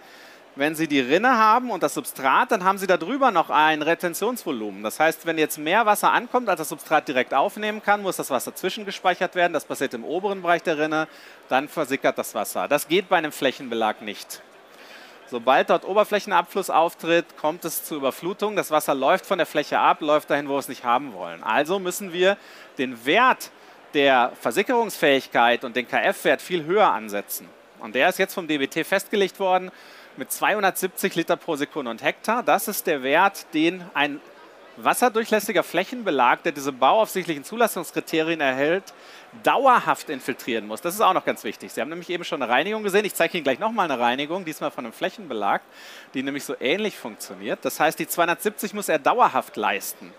wenn Sie die Rinne haben und das Substrat, dann haben Sie darüber noch ein Retentionsvolumen. Das heißt, wenn jetzt mehr Wasser ankommt, als das Substrat direkt aufnehmen kann, muss das Wasser zwischengespeichert werden. Das passiert im oberen Bereich der Rinne, dann versickert das Wasser. Das geht bei einem Flächenbelag nicht. Sobald dort Oberflächenabfluss auftritt, kommt es zu Überflutung. Das Wasser läuft von der Fläche ab, läuft dahin, wo wir es nicht haben wollen. Also müssen wir den Wert der Versickerungsfähigkeit und den KF-Wert viel höher ansetzen. Und der ist jetzt vom DBT festgelegt worden mit 270 Liter pro Sekunde und Hektar. Das ist der Wert, den ein wasserdurchlässiger Flächenbelag, der diese bauaufsichtlichen Zulassungskriterien erhält, dauerhaft infiltrieren muss. Das ist auch noch ganz wichtig. Sie haben nämlich eben schon eine Reinigung gesehen. Ich zeige Ihnen gleich nochmal eine Reinigung, diesmal von einem Flächenbelag, die nämlich so ähnlich funktioniert. Das heißt, die 270 muss er dauerhaft leisten.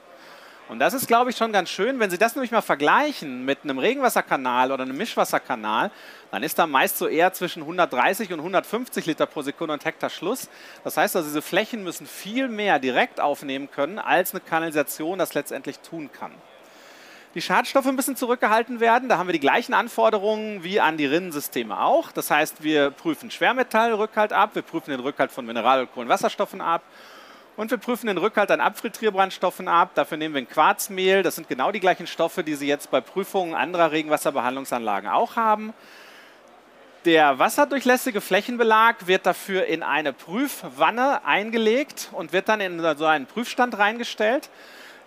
Und das ist, glaube ich, schon ganz schön. Wenn Sie das nämlich mal vergleichen mit einem Regenwasserkanal oder einem Mischwasserkanal, dann ist da meist so eher zwischen 130 und 150 Liter pro Sekunde und Hektar Schluss. Das heißt also, diese Flächen müssen viel mehr direkt aufnehmen können, als eine Kanalisation das letztendlich tun kann. Die Schadstoffe müssen zurückgehalten werden. Da haben wir die gleichen Anforderungen wie an die Rinnensysteme auch. Das heißt, wir prüfen Schwermetallrückhalt ab, wir prüfen den Rückhalt von Mineral- und Kohlenwasserstoffen ab und wir prüfen den Rückhalt an Abfiltrierbrandstoffen ab. Dafür nehmen wir ein Quarzmehl. Das sind genau die gleichen Stoffe, die Sie jetzt bei Prüfungen anderer Regenwasserbehandlungsanlagen auch haben. Der wasserdurchlässige Flächenbelag wird dafür in eine Prüfwanne eingelegt und wird dann in so einen Prüfstand reingestellt.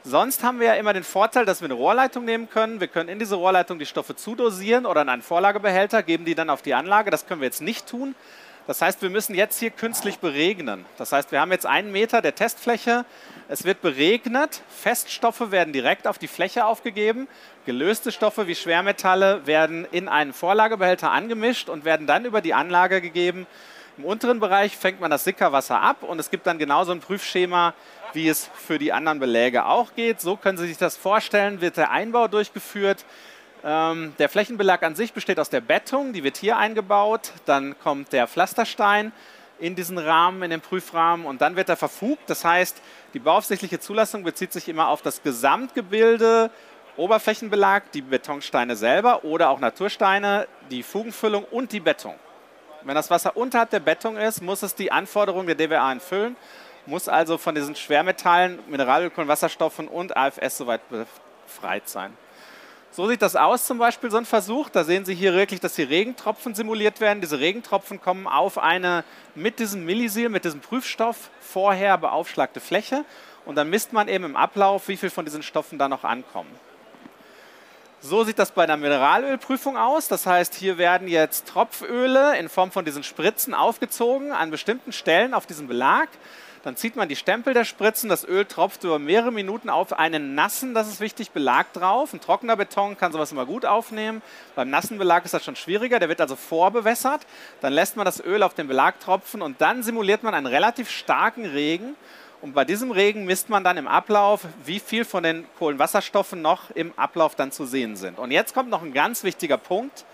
Sonst haben wir ja immer den Vorteil, dass wir eine Rohrleitung nehmen können. Wir können in diese Rohrleitung die Stoffe zudosieren oder in einen Vorlagebehälter, geben die dann auf die Anlage. Das können wir jetzt nicht tun. Das heißt, wir müssen jetzt hier künstlich beregnen. Das heißt, wir haben jetzt einen Meter der Testfläche. Es wird beregnet. Feststoffe werden direkt auf die Fläche aufgegeben. Gelöste Stoffe wie Schwermetalle werden in einen Vorlagebehälter angemischt und werden dann über die Anlage gegeben. Im unteren Bereich fängt man das Sickerwasser ab und es gibt dann genauso ein Prüfschema, wie es für die anderen Beläge auch geht. So können Sie sich das vorstellen, wird der Einbau durchgeführt. Ähm, der Flächenbelag an sich besteht aus der Bettung, die wird hier eingebaut. Dann kommt der Pflasterstein in diesen Rahmen, in den Prüfrahmen und dann wird er verfugt. Das heißt, die bauaufsichtliche Zulassung bezieht sich immer auf das Gesamtgebilde, Oberflächenbelag, die Betonsteine selber oder auch Natursteine, die Fugenfüllung und die Bettung. Wenn das Wasser unterhalb der Bettung ist, muss es die Anforderungen der DWA erfüllen, muss also von diesen Schwermetallen, Mineralöl, Wasserstoffen und AFS soweit befreit sein. So sieht das aus, zum Beispiel so ein Versuch. Da sehen Sie hier wirklich, dass hier Regentropfen simuliert werden. Diese Regentropfen kommen auf eine mit diesem Millisil, mit diesem Prüfstoff vorher beaufschlagte Fläche. Und dann misst man eben im Ablauf, wie viel von diesen Stoffen da noch ankommen. So sieht das bei einer Mineralölprüfung aus. Das heißt, hier werden jetzt Tropföle in Form von diesen Spritzen aufgezogen an bestimmten Stellen auf diesem Belag. Dann zieht man die Stempel der Spritzen, das Öl tropft über mehrere Minuten auf einen nassen, das ist wichtig, Belag drauf. Ein trockener Beton kann sowas immer gut aufnehmen. Beim nassen Belag ist das schon schwieriger, der wird also vorbewässert. Dann lässt man das Öl auf den Belag tropfen und dann simuliert man einen relativ starken Regen. Und bei diesem Regen misst man dann im Ablauf, wie viel von den Kohlenwasserstoffen noch im Ablauf dann zu sehen sind. Und jetzt kommt noch ein ganz wichtiger Punkt.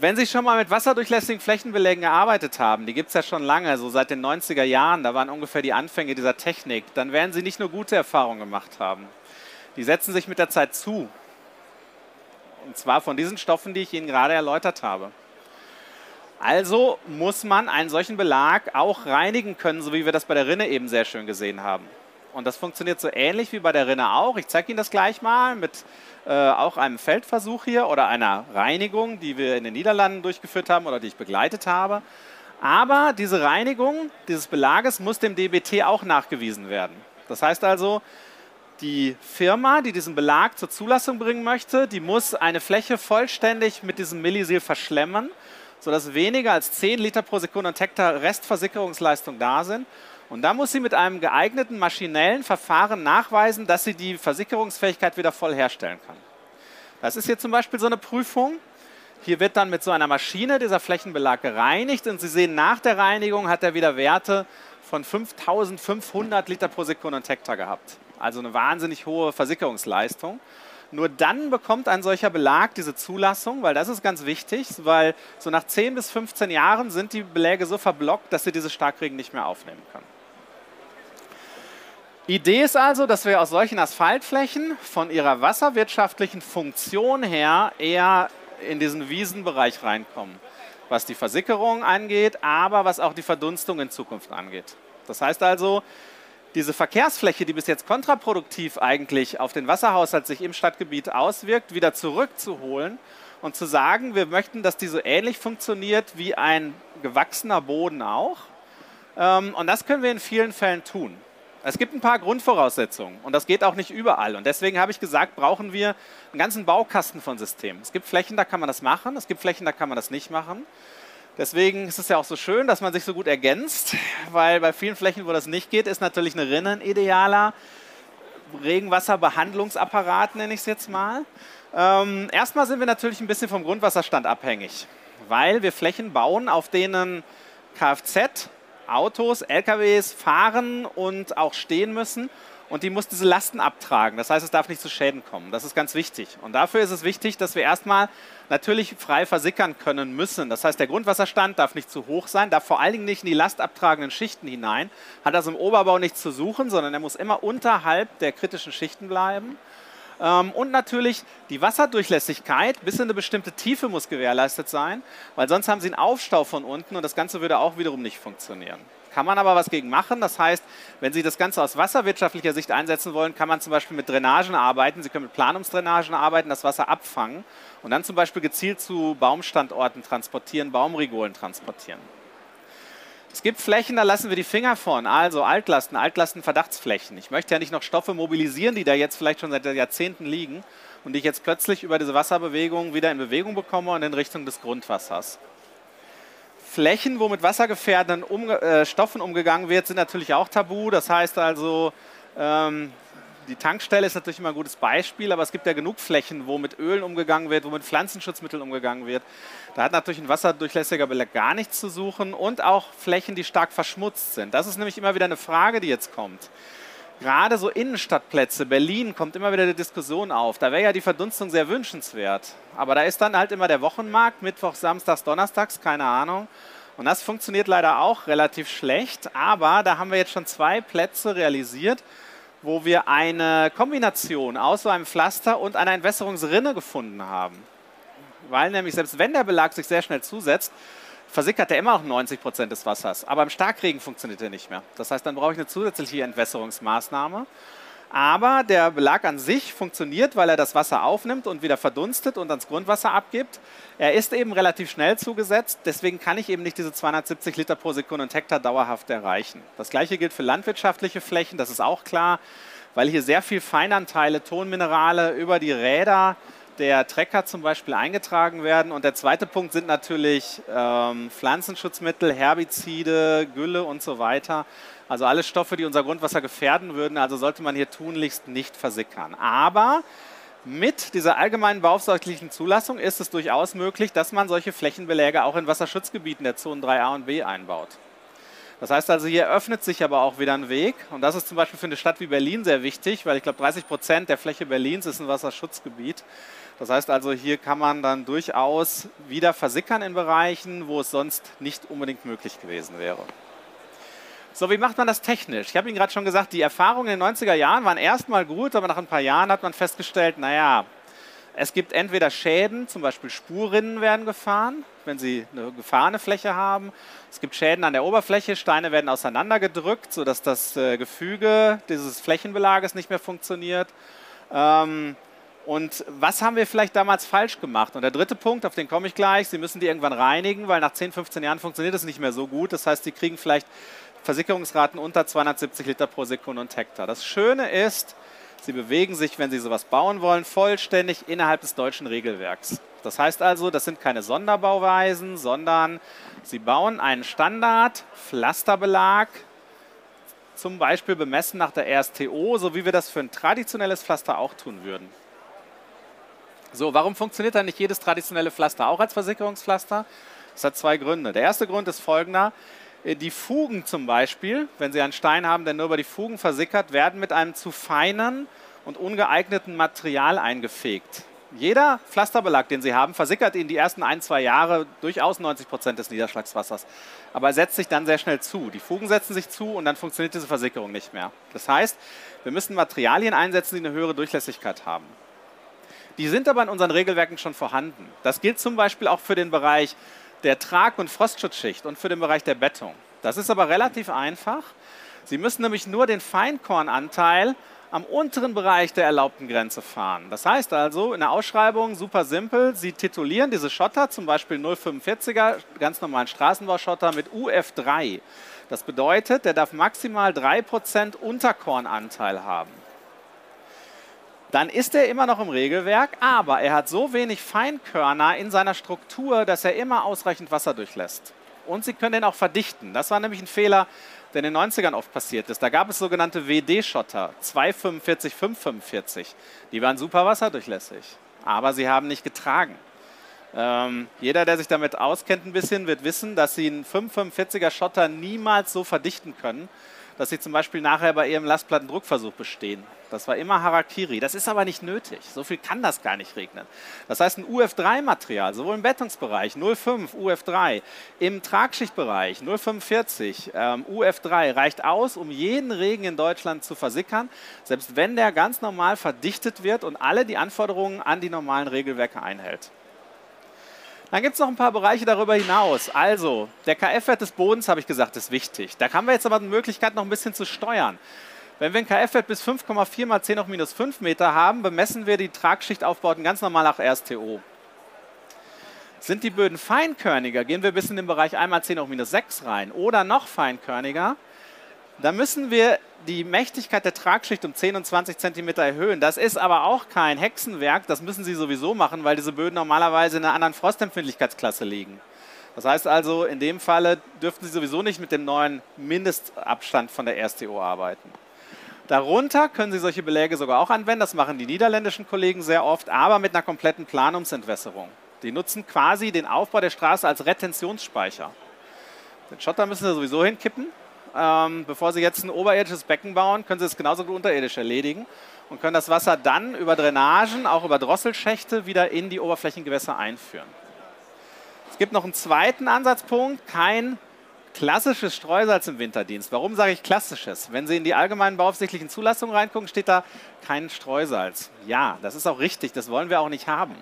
Wenn Sie schon mal mit wasserdurchlässigen Flächenbelägen gearbeitet haben, die gibt es ja schon lange, so seit den 90er Jahren, da waren ungefähr die Anfänge dieser Technik, dann werden Sie nicht nur gute Erfahrungen gemacht haben. Die setzen sich mit der Zeit zu. Und zwar von diesen Stoffen, die ich Ihnen gerade erläutert habe. Also muss man einen solchen Belag auch reinigen können, so wie wir das bei der Rinne eben sehr schön gesehen haben. Und das funktioniert so ähnlich wie bei der Rinne auch. Ich zeige Ihnen das gleich mal mit äh, auch einem Feldversuch hier oder einer Reinigung, die wir in den Niederlanden durchgeführt haben oder die ich begleitet habe. Aber diese Reinigung dieses Belages muss dem DBT auch nachgewiesen werden. Das heißt also, die Firma, die diesen Belag zur Zulassung bringen möchte, die muss eine Fläche vollständig mit diesem Millisil verschlemmen, sodass weniger als 10 Liter pro Sekunde und Hektar Restversickerungsleistung da sind. Und da muss sie mit einem geeigneten maschinellen Verfahren nachweisen, dass sie die Versickerungsfähigkeit wieder voll herstellen kann. Das ist hier zum Beispiel so eine Prüfung. Hier wird dann mit so einer Maschine dieser Flächenbelag gereinigt und Sie sehen, nach der Reinigung hat er wieder Werte von 5500 Liter pro Sekunde und Hektar gehabt. Also eine wahnsinnig hohe Versickerungsleistung. Nur dann bekommt ein solcher Belag diese Zulassung, weil das ist ganz wichtig, weil so nach 10 bis 15 Jahren sind die Beläge so verblockt, dass sie diese Starkregen nicht mehr aufnehmen können. Idee ist also, dass wir aus solchen Asphaltflächen von ihrer wasserwirtschaftlichen Funktion her eher in diesen Wiesenbereich reinkommen, was die Versickerung angeht, aber was auch die Verdunstung in Zukunft angeht. Das heißt also, diese Verkehrsfläche, die bis jetzt kontraproduktiv eigentlich auf den Wasserhaushalt sich im Stadtgebiet auswirkt, wieder zurückzuholen und zu sagen, wir möchten, dass die so ähnlich funktioniert wie ein gewachsener Boden auch. Ähm, und das können wir in vielen Fällen tun. Es gibt ein paar Grundvoraussetzungen und das geht auch nicht überall. Und deswegen habe ich gesagt, brauchen wir einen ganzen Baukasten von Systemen. Es gibt Flächen, da kann man das machen, es gibt Flächen, da kann man das nicht machen. Deswegen ist es ja auch so schön, dass man sich so gut ergänzt, weil bei vielen Flächen, wo das nicht geht, ist natürlich eine Rinne ein idealer Regenwasserbehandlungsapparat, nenne ich es jetzt mal. Ähm, erstmal sind wir natürlich ein bisschen vom Grundwasserstand abhängig, weil wir Flächen bauen, auf denen Kfz Autos, LKWs fahren und auch stehen müssen. Und die muss diese Lasten abtragen. Das heißt, es darf nicht zu Schäden kommen. Das ist ganz wichtig. Und dafür ist es wichtig, dass wir erstmal natürlich frei versickern können müssen. Das heißt, der Grundwasserstand darf nicht zu hoch sein, darf vor allen Dingen nicht in die lastabtragenden Schichten hinein, hat also im Oberbau nichts zu suchen, sondern er muss immer unterhalb der kritischen Schichten bleiben. Ähm, und natürlich die Wasserdurchlässigkeit bis in eine bestimmte Tiefe muss gewährleistet sein, weil sonst haben Sie einen Aufstau von unten und das Ganze würde auch wiederum nicht funktionieren. Kann man aber was gegen machen. Das heißt, wenn Sie das Ganze aus wasserwirtschaftlicher Sicht einsetzen wollen, kann man zum Beispiel mit Drainagen arbeiten. Sie können mit Planungsdrainagen arbeiten, das Wasser abfangen und dann zum Beispiel gezielt zu Baumstandorten transportieren, Baumrigolen transportieren. Es gibt Flächen, da lassen wir die Finger von, also Altlasten, Altlastenverdachtsflächen. Ich möchte ja nicht noch Stoffe mobilisieren, die da jetzt vielleicht schon seit Jahrzehnten liegen und die ich jetzt plötzlich über diese Wasserbewegung wieder in Bewegung bekomme und in Richtung des Grundwassers. Flächen, wo mit wassergefährdenden um, äh, Stoffen umgegangen wird, sind natürlich auch tabu. Das heißt also, ähm, die Tankstelle ist natürlich immer ein gutes Beispiel, aber es gibt ja genug Flächen, wo mit Ölen umgegangen wird, wo mit Pflanzenschutzmitteln umgegangen wird. Da hat natürlich ein wasserdurchlässiger Belag gar nichts zu suchen und auch Flächen, die stark verschmutzt sind. Das ist nämlich immer wieder eine Frage, die jetzt kommt. Gerade so Innenstadtplätze, Berlin kommt immer wieder die Diskussion auf. Da wäre ja die Verdunstung sehr wünschenswert. Aber da ist dann halt immer der Wochenmarkt, Mittwoch, Samstags, Donnerstags, keine Ahnung. Und das funktioniert leider auch relativ schlecht. Aber da haben wir jetzt schon zwei Plätze realisiert, wo wir eine Kombination aus so einem Pflaster und einer Entwässerungsrinne gefunden haben. Weil nämlich selbst wenn der Belag sich sehr schnell zusetzt, versickert er immer noch 90 Prozent des Wassers. Aber im Starkregen funktioniert er nicht mehr. Das heißt, dann brauche ich eine zusätzliche Entwässerungsmaßnahme. Aber der Belag an sich funktioniert, weil er das Wasser aufnimmt und wieder verdunstet und ans Grundwasser abgibt. Er ist eben relativ schnell zugesetzt, deswegen kann ich eben nicht diese 270 Liter pro Sekunde und Hektar dauerhaft erreichen. Das gleiche gilt für landwirtschaftliche Flächen, das ist auch klar, weil hier sehr viel Feinanteile, Tonminerale über die Räder der Trecker zum Beispiel eingetragen werden. Und der zweite Punkt sind natürlich ähm, Pflanzenschutzmittel, Herbizide, Gülle und so weiter. Also alle Stoffe, die unser Grundwasser gefährden würden, also sollte man hier tunlichst nicht versickern. Aber mit dieser allgemeinen bauaufsichtlichen Zulassung ist es durchaus möglich, dass man solche Flächenbeläge auch in Wasserschutzgebieten der Zonen 3a und b einbaut. Das heißt also, hier öffnet sich aber auch wieder ein Weg. Und das ist zum Beispiel für eine Stadt wie Berlin sehr wichtig, weil ich glaube, 30 Prozent der Fläche Berlins ist ein Wasserschutzgebiet. Das heißt also, hier kann man dann durchaus wieder versickern in Bereichen, wo es sonst nicht unbedingt möglich gewesen wäre. So, wie macht man das technisch? Ich habe Ihnen gerade schon gesagt, die Erfahrungen in den 90er Jahren waren erstmal gut, aber nach ein paar Jahren hat man festgestellt, naja, es gibt entweder Schäden, zum Beispiel Spurrinnen werden gefahren, wenn sie eine gefahrene Fläche haben. Es gibt Schäden an der Oberfläche, Steine werden auseinandergedrückt, sodass das äh, Gefüge dieses Flächenbelages nicht mehr funktioniert. Ähm, und was haben wir vielleicht damals falsch gemacht? Und der dritte Punkt, auf den komme ich gleich, Sie müssen die irgendwann reinigen, weil nach 10, 15 Jahren funktioniert das nicht mehr so gut. Das heißt, Sie kriegen vielleicht Versickerungsraten unter 270 Liter pro Sekunde und Hektar. Das Schöne ist, Sie bewegen sich, wenn Sie sowas bauen wollen, vollständig innerhalb des deutschen Regelwerks. Das heißt also, das sind keine Sonderbauweisen, sondern Sie bauen einen Standard, Pflasterbelag, zum Beispiel bemessen nach der RSTO, so wie wir das für ein traditionelles Pflaster auch tun würden. So, warum funktioniert dann nicht jedes traditionelle Pflaster auch als Versicherungspflaster? Das hat zwei Gründe. Der erste Grund ist folgender. Äh, die Fugen zum Beispiel, wenn Sie einen Stein haben, der nur über die Fugen versickert, werden mit einem zu feinen und ungeeigneten Material eingefegt. Jeder Pflasterbelag, den Sie haben, versickert Ihnen die ersten ein, zwei Jahre durchaus 90 Prozent des Niederschlagswassers. Aber er setzt sich dann sehr schnell zu. Die Fugen setzen sich zu und dann funktioniert diese Versickerung nicht mehr. Das heißt, wir müssen Materialien einsetzen, die eine höhere Durchlässigkeit haben. Die sind aber in unseren Regelwerken schon vorhanden. Das gilt zum Beispiel auch für den Bereich der Trag- und Frostschutzschicht und für den Bereich der Bettung. Das ist aber relativ einfach. Sie müssen nämlich nur den Feinkornanteil am unteren Bereich der erlaubten Grenze fahren. Das heißt also, in der Ausschreibung super simpel, Sie titulieren diese Schotter, zum Beispiel 045er, ganz normalen Straßenbauschotter mit UF3. Das bedeutet, der darf maximal 3% Unterkornanteil haben dann ist er immer noch im Regelwerk, aber er hat so wenig Feinkörner in seiner Struktur, dass er immer ausreichend Wasser durchlässt. Und Sie können den auch verdichten. Das war nämlich ein Fehler, der in den 90ern oft passiert ist. Da gab es sogenannte WD-Schotter, 245, 545. Die waren super wasserdurchlässig, aber sie haben nicht getragen. Ähm, jeder, der sich damit auskennt ein bisschen, wird wissen, dass Sie einen 545er Schotter niemals so verdichten können, dass sie zum Beispiel nachher bei ihrem Lastplattendruckversuch bestehen. Das war immer Harakiri. Das ist aber nicht nötig. So viel kann das gar nicht regnen. Das heißt, ein UF3-Material, sowohl im Bettungsbereich 0,5 UF3, im Tragschichtbereich 0,45 ähm, UF3 reicht aus, um jeden Regen in Deutschland zu versickern, selbst wenn der ganz normal verdichtet wird und alle die Anforderungen an die normalen Regelwerke einhält. Dann gibt es noch ein paar Bereiche darüber hinaus. Also, der KF-Wert des Bodens, habe ich gesagt, ist wichtig. Da haben wir jetzt aber die Möglichkeit, noch ein bisschen zu steuern. Wenn wir einen KF-Wert bis 5,4 mal 10 hoch minus 5 Meter haben, bemessen wir die Tragschichtaufbauten ganz normal nach RSTO. Sind die Böden feinkörniger, gehen wir bis in den Bereich 1 mal 10 hoch minus 6 rein oder noch feinkörniger, da müssen wir die Mächtigkeit der Tragschicht um 10 und 20 Zentimeter erhöhen. Das ist aber auch kein Hexenwerk, das müssen Sie sowieso machen, weil diese Böden normalerweise in einer anderen Frostempfindlichkeitsklasse liegen. Das heißt also, in dem Falle dürften Sie sowieso nicht mit dem neuen Mindestabstand von der RSTO arbeiten. Darunter können Sie solche Beläge sogar auch anwenden, das machen die niederländischen Kollegen sehr oft, aber mit einer kompletten Planungsentwässerung. Die nutzen quasi den Aufbau der Straße als Retentionsspeicher. Den Schotter müssen Sie sowieso hinkippen, ähm, bevor Sie jetzt ein oberirdisches Becken bauen, können Sie es genauso gut unterirdisch erledigen und können das Wasser dann über Drainagen, auch über Drosselschächte, wieder in die Oberflächengewässer einführen. Es gibt noch einen zweiten Ansatzpunkt, kein klassisches Streusalz im Winterdienst. Warum sage ich klassisches? Wenn Sie in die allgemeinen bauaufsichtlichen Zulassungen reingucken, steht da kein Streusalz. Ja, das ist auch richtig, das wollen wir auch nicht haben.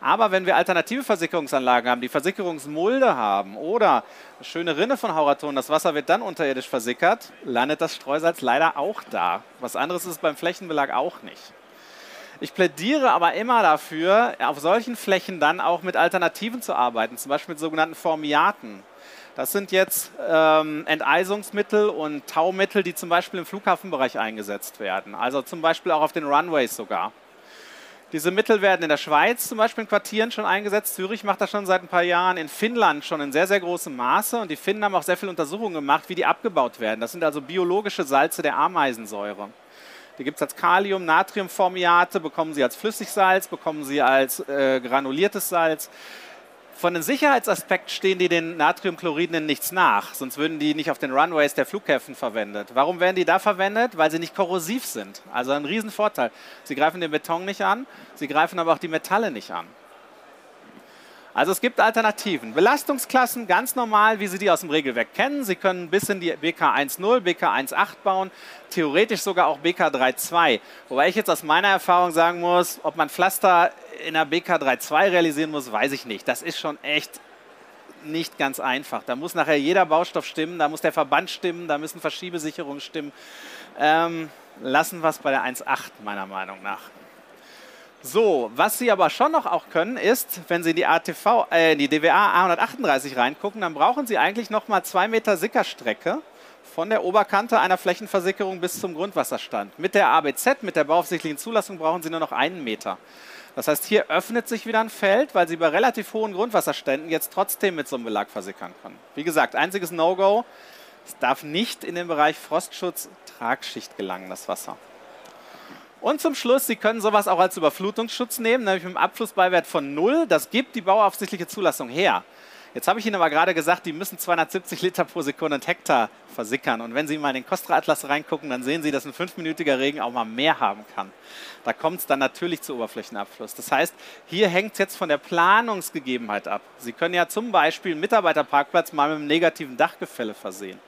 Aber wenn wir alternative Versickerungsanlagen haben, die Versickerungsmulde haben oder schöne Rinne von Hauraton, das Wasser wird dann unterirdisch versickert, landet das Streusalz leider auch da. Was anderes ist beim Flächenbelag auch nicht. Ich plädiere aber immer dafür, auf solchen Flächen dann auch mit Alternativen zu arbeiten, zum Beispiel mit sogenannten Formiaten. Das sind jetzt ähm, Enteisungsmittel und Taumittel, die zum Beispiel im Flughafenbereich eingesetzt werden. Also zum Beispiel auch auf den Runways sogar. Diese Mittel werden in der Schweiz zum Beispiel in Quartieren schon eingesetzt. Zürich macht das schon seit ein paar Jahren. In Finnland schon in sehr, sehr großem Maße. Und die Finnen haben auch sehr viele Untersuchungen gemacht, wie die abgebaut werden. Das sind also biologische Salze der Ameisensäure. Die gibt es als Kalium, Natriumformiate, bekommen sie als Flüssigsalz, bekommen sie als äh, granuliertes Salz. Von den Sicherheitsaspekt stehen die den Natriumchloriden in nichts nach, sonst würden die nicht auf den Runways der Flughäfen verwendet. Warum werden die da verwendet? Weil sie nicht korrosiv sind. Also ein Riesenvorteil. Sie greifen den Beton nicht an, sie greifen aber auch die Metalle nicht an. Also es gibt Alternativen. Belastungsklassen ganz normal, wie Sie die aus dem Regelwerk kennen. Sie können bis in die BK 1.0, BK 1.8 bauen, theoretisch sogar auch BK 3.2. Wobei ich jetzt aus meiner Erfahrung sagen muss, ob man Pflaster in der BK 3.2 realisieren muss, weiß ich nicht. Das ist schon echt nicht ganz einfach. Da muss nachher jeder Baustoff stimmen, da muss der Verband stimmen, da müssen Verschiebesicherungen stimmen. Ähm, lassen wir es bei der 1.8 meiner Meinung nach. So, was Sie aber schon noch auch können, ist, wenn Sie in die, ATV, äh, in die DWA A138 reingucken, dann brauchen Sie eigentlich noch mal zwei Meter Sickerstrecke von der Oberkante einer Flächenversickerung bis zum Grundwasserstand. Mit der ABZ, mit der bauaufsichtlichen Zulassung, brauchen Sie nur noch einen Meter. Das heißt, hier öffnet sich wieder ein Feld, weil Sie bei relativ hohen Grundwasserständen jetzt trotzdem mit so einem Belag versickern können. Wie gesagt, einziges No-Go, es darf nicht in den Bereich Frostschutz Tragschicht gelangen, das Wasser. Und zum Schluss, Sie können sowas auch als Überflutungsschutz nehmen, nämlich mit einem Abflussbeiwert von 0. Das gibt die bauaufsichtliche Zulassung her. Jetzt habe ich Ihnen aber gerade gesagt, die müssen 270 Liter pro Sekunde und Hektar versickern. Und wenn Sie mal in den Kostra-Atlas reingucken, dann sehen Sie, dass ein fünfminütiger Regen auch mal mehr haben kann. Da kommt es dann natürlich zu Oberflächenabfluss. Das heißt, hier hängt es jetzt von der Planungsgegebenheit ab. Sie können ja zum Beispiel einen Mitarbeiterparkplatz mal mit einem negativen Dachgefälle versehen.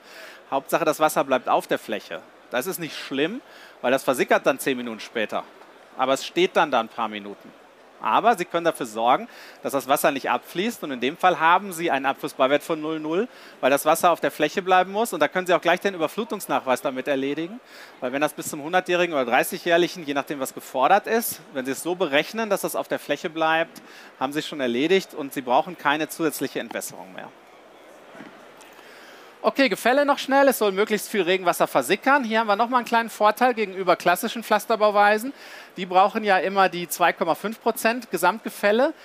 Hauptsache, das Wasser bleibt auf der Fläche. Das ist nicht schlimm, weil das versickert dann zehn Minuten später. Aber es steht dann da ein paar Minuten. Aber Sie können dafür sorgen, dass das Wasser nicht abfließt. Und in dem Fall haben Sie einen Abflussbeiwert von 0,0, weil das Wasser auf der Fläche bleiben muss. Und da können Sie auch gleich den Überflutungsnachweis damit erledigen. Weil wenn das bis zum 100-jährigen oder 30-jährigen, je nachdem was gefordert ist, wenn Sie es so berechnen, dass das auf der Fläche bleibt, haben Sie es schon erledigt und Sie brauchen keine zusätzliche Entwässerung mehr. Okay, Gefälle noch schnell. Es soll möglichst viel Regenwasser versickern. Hier haben wir nochmal einen kleinen Vorteil gegenüber klassischen Pflasterbauweisen. Die brauchen ja immer die 2,5 Prozent Gesamtgefälle.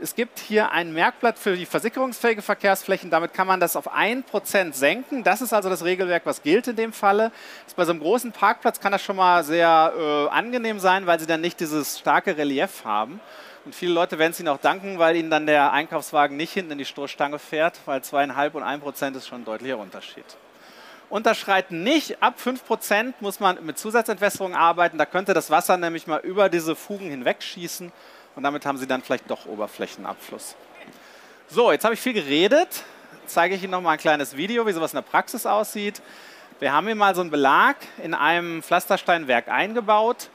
Es gibt hier ein Merkblatt für die versickerungsfähige Verkehrsflächen. Damit kann man das auf 1% senken. Das ist also das Regelwerk, was gilt in dem Falle. Bei so einem großen Parkplatz kann das schon mal sehr äh, angenehm sein, weil sie dann nicht dieses starke Relief haben. Und viele Leute werden es Ihnen auch danken, weil Ihnen dann der Einkaufswagen nicht hinten in die Stoßstange fährt, weil zweieinhalb und ein Prozent ist schon ein deutlicher Unterschied. Unterschreiten nicht, ab 5% muss man mit Zusatzentwässerung arbeiten. Da könnte das Wasser nämlich mal über diese Fugen hinwegschießen und damit haben Sie dann vielleicht doch Oberflächenabfluss. So, jetzt habe ich viel geredet. Zeige ich Ihnen noch mal ein kleines Video, wie sowas in der Praxis aussieht. Wir haben hier mal so einen Belag in einem Pflastersteinwerk eingebaut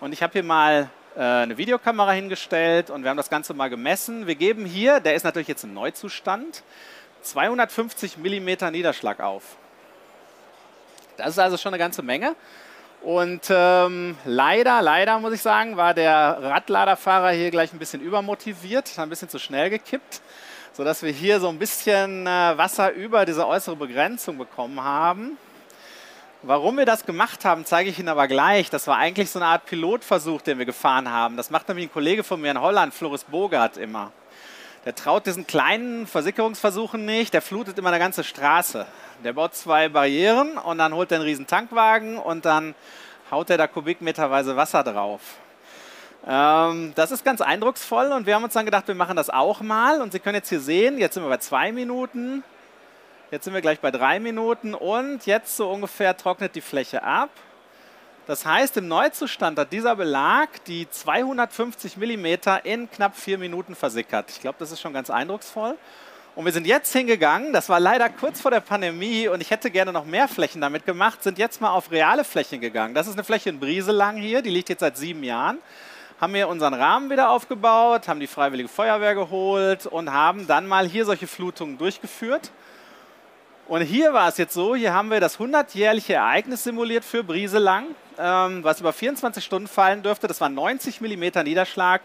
und ich habe hier mal eine Videokamera hingestellt und wir haben das Ganze mal gemessen. Wir geben hier, der ist natürlich jetzt im Neuzustand, 250 mm Niederschlag auf. Das ist also schon eine ganze Menge. Und ähm, leider, leider muss ich sagen, war der Radladerfahrer hier gleich ein bisschen übermotiviert, ein bisschen zu schnell gekippt, sodass wir hier so ein bisschen äh, Wasser über diese äußere Begrenzung bekommen haben. Warum wir das gemacht haben, zeige ich Ihnen aber gleich. Das war eigentlich so eine Art Pilotversuch, den wir gefahren haben. Das macht nämlich ein Kollege von mir in Holland, Floris Bogart, immer. Der traut diesen kleinen Versickerungsversuchen nicht, der flutet immer eine ganze Straße. Der baut zwei Barrieren und dann holt er einen riesen Tankwagen und dann haut er da kubikmeterweise Wasser drauf. Ähm, das ist ganz eindrucksvoll und wir haben uns dann gedacht, wir machen das auch mal. Und Sie können jetzt hier sehen, jetzt sind wir bei zwei Minuten, Jetzt sind wir gleich bei drei Minuten und jetzt so ungefähr trocknet die Fläche ab. Das heißt, im Neuzustand hat dieser Belag die 250 mm in knapp vier Minuten versickert. Ich glaube, das ist schon ganz eindrucksvoll. Und wir sind jetzt hingegangen, das war leider kurz vor der Pandemie und ich hätte gerne noch mehr Flächen damit gemacht, sind jetzt mal auf reale Flächen gegangen. Das ist eine Fläche in Brieselang hier, die liegt jetzt seit sieben Jahren. Haben wir unseren Rahmen wieder aufgebaut, haben die Freiwillige Feuerwehr geholt und haben dann mal hier solche Flutungen durchgeführt. Und hier war es jetzt so, hier haben wir das 100-jährliche Ereignis simuliert für Brieselang, ähm, was über 24 Stunden fallen dürfte. Das war 90 mm Niederschlag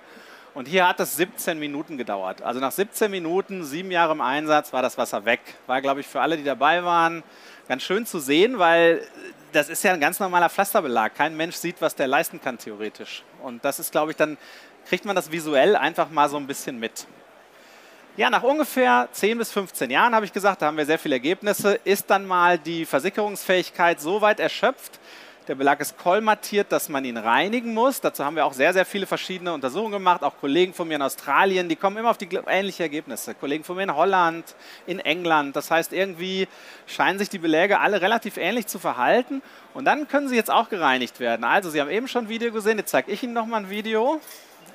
und hier hat es 17 Minuten gedauert. Also nach 17 Minuten, sieben Jahre im Einsatz, war das Wasser weg. War, glaube ich, für alle, die dabei waren, ganz schön zu sehen, weil das ist ja ein ganz normaler Pflasterbelag. Kein Mensch sieht, was der leisten kann, theoretisch. Und das ist, glaube ich, dann kriegt man das visuell einfach mal so ein bisschen mit. Ja, nach ungefähr 10 bis 15 Jahren, habe ich gesagt, da haben wir sehr viele Ergebnisse, ist dann mal die Versickerungsfähigkeit so weit erschöpft, der Belag ist kolmatiert, dass man ihn reinigen muss. Dazu haben wir auch sehr, sehr viele verschiedene Untersuchungen gemacht. Auch Kollegen von mir in Australien, die kommen immer auf die ähnlichen Ergebnisse. Kollegen von mir in Holland, in England. Das heißt, irgendwie scheinen sich die Beläge alle relativ ähnlich zu verhalten. Und dann können sie jetzt auch gereinigt werden. Also, Sie haben eben schon ein Video gesehen. Jetzt zeige ich Ihnen nochmal ein Video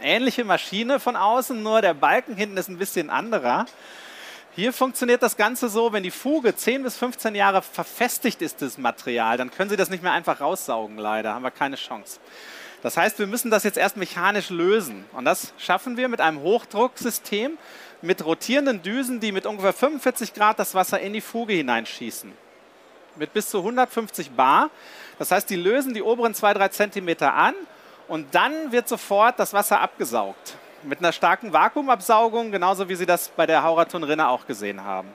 ähnliche Maschine von außen, nur der Balken hinten ist ein bisschen anderer. Hier funktioniert das Ganze so, wenn die Fuge 10 bis 15 Jahre verfestigt ist, das Material, dann können Sie das nicht mehr einfach raussaugen, leider, haben wir keine Chance. Das heißt, wir müssen das jetzt erst mechanisch lösen. Und das schaffen wir mit einem Hochdrucksystem, mit rotierenden Düsen, die mit ungefähr 45 Grad das Wasser in die Fuge hineinschießen. Mit bis zu 150 Bar. Das heißt, die lösen die oberen 2-3 Zentimeter an und dann wird sofort das Wasser abgesaugt. Mit einer starken Vakuumabsaugung, genauso wie Sie das bei der Hauraton-Rinne auch gesehen haben.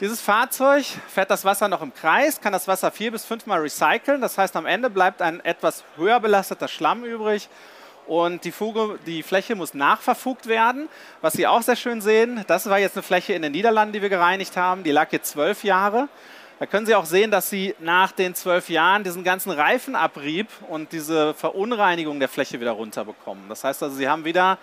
Dieses Fahrzeug fährt das Wasser noch im Kreis, kann das Wasser vier bis fünfmal recyceln. Das heißt, am Ende bleibt ein etwas höher belasteter Schlamm übrig und die, Fuge, die Fläche muss nachverfugt werden. Was Sie auch sehr schön sehen, das war jetzt eine Fläche in den Niederlanden, die wir gereinigt haben. Die lag jetzt zwölf Jahre. Da können Sie auch sehen, dass Sie nach den zwölf Jahren diesen ganzen Reifenabrieb und diese Verunreinigung der Fläche wieder runterbekommen. Das heißt also, Sie haben wieder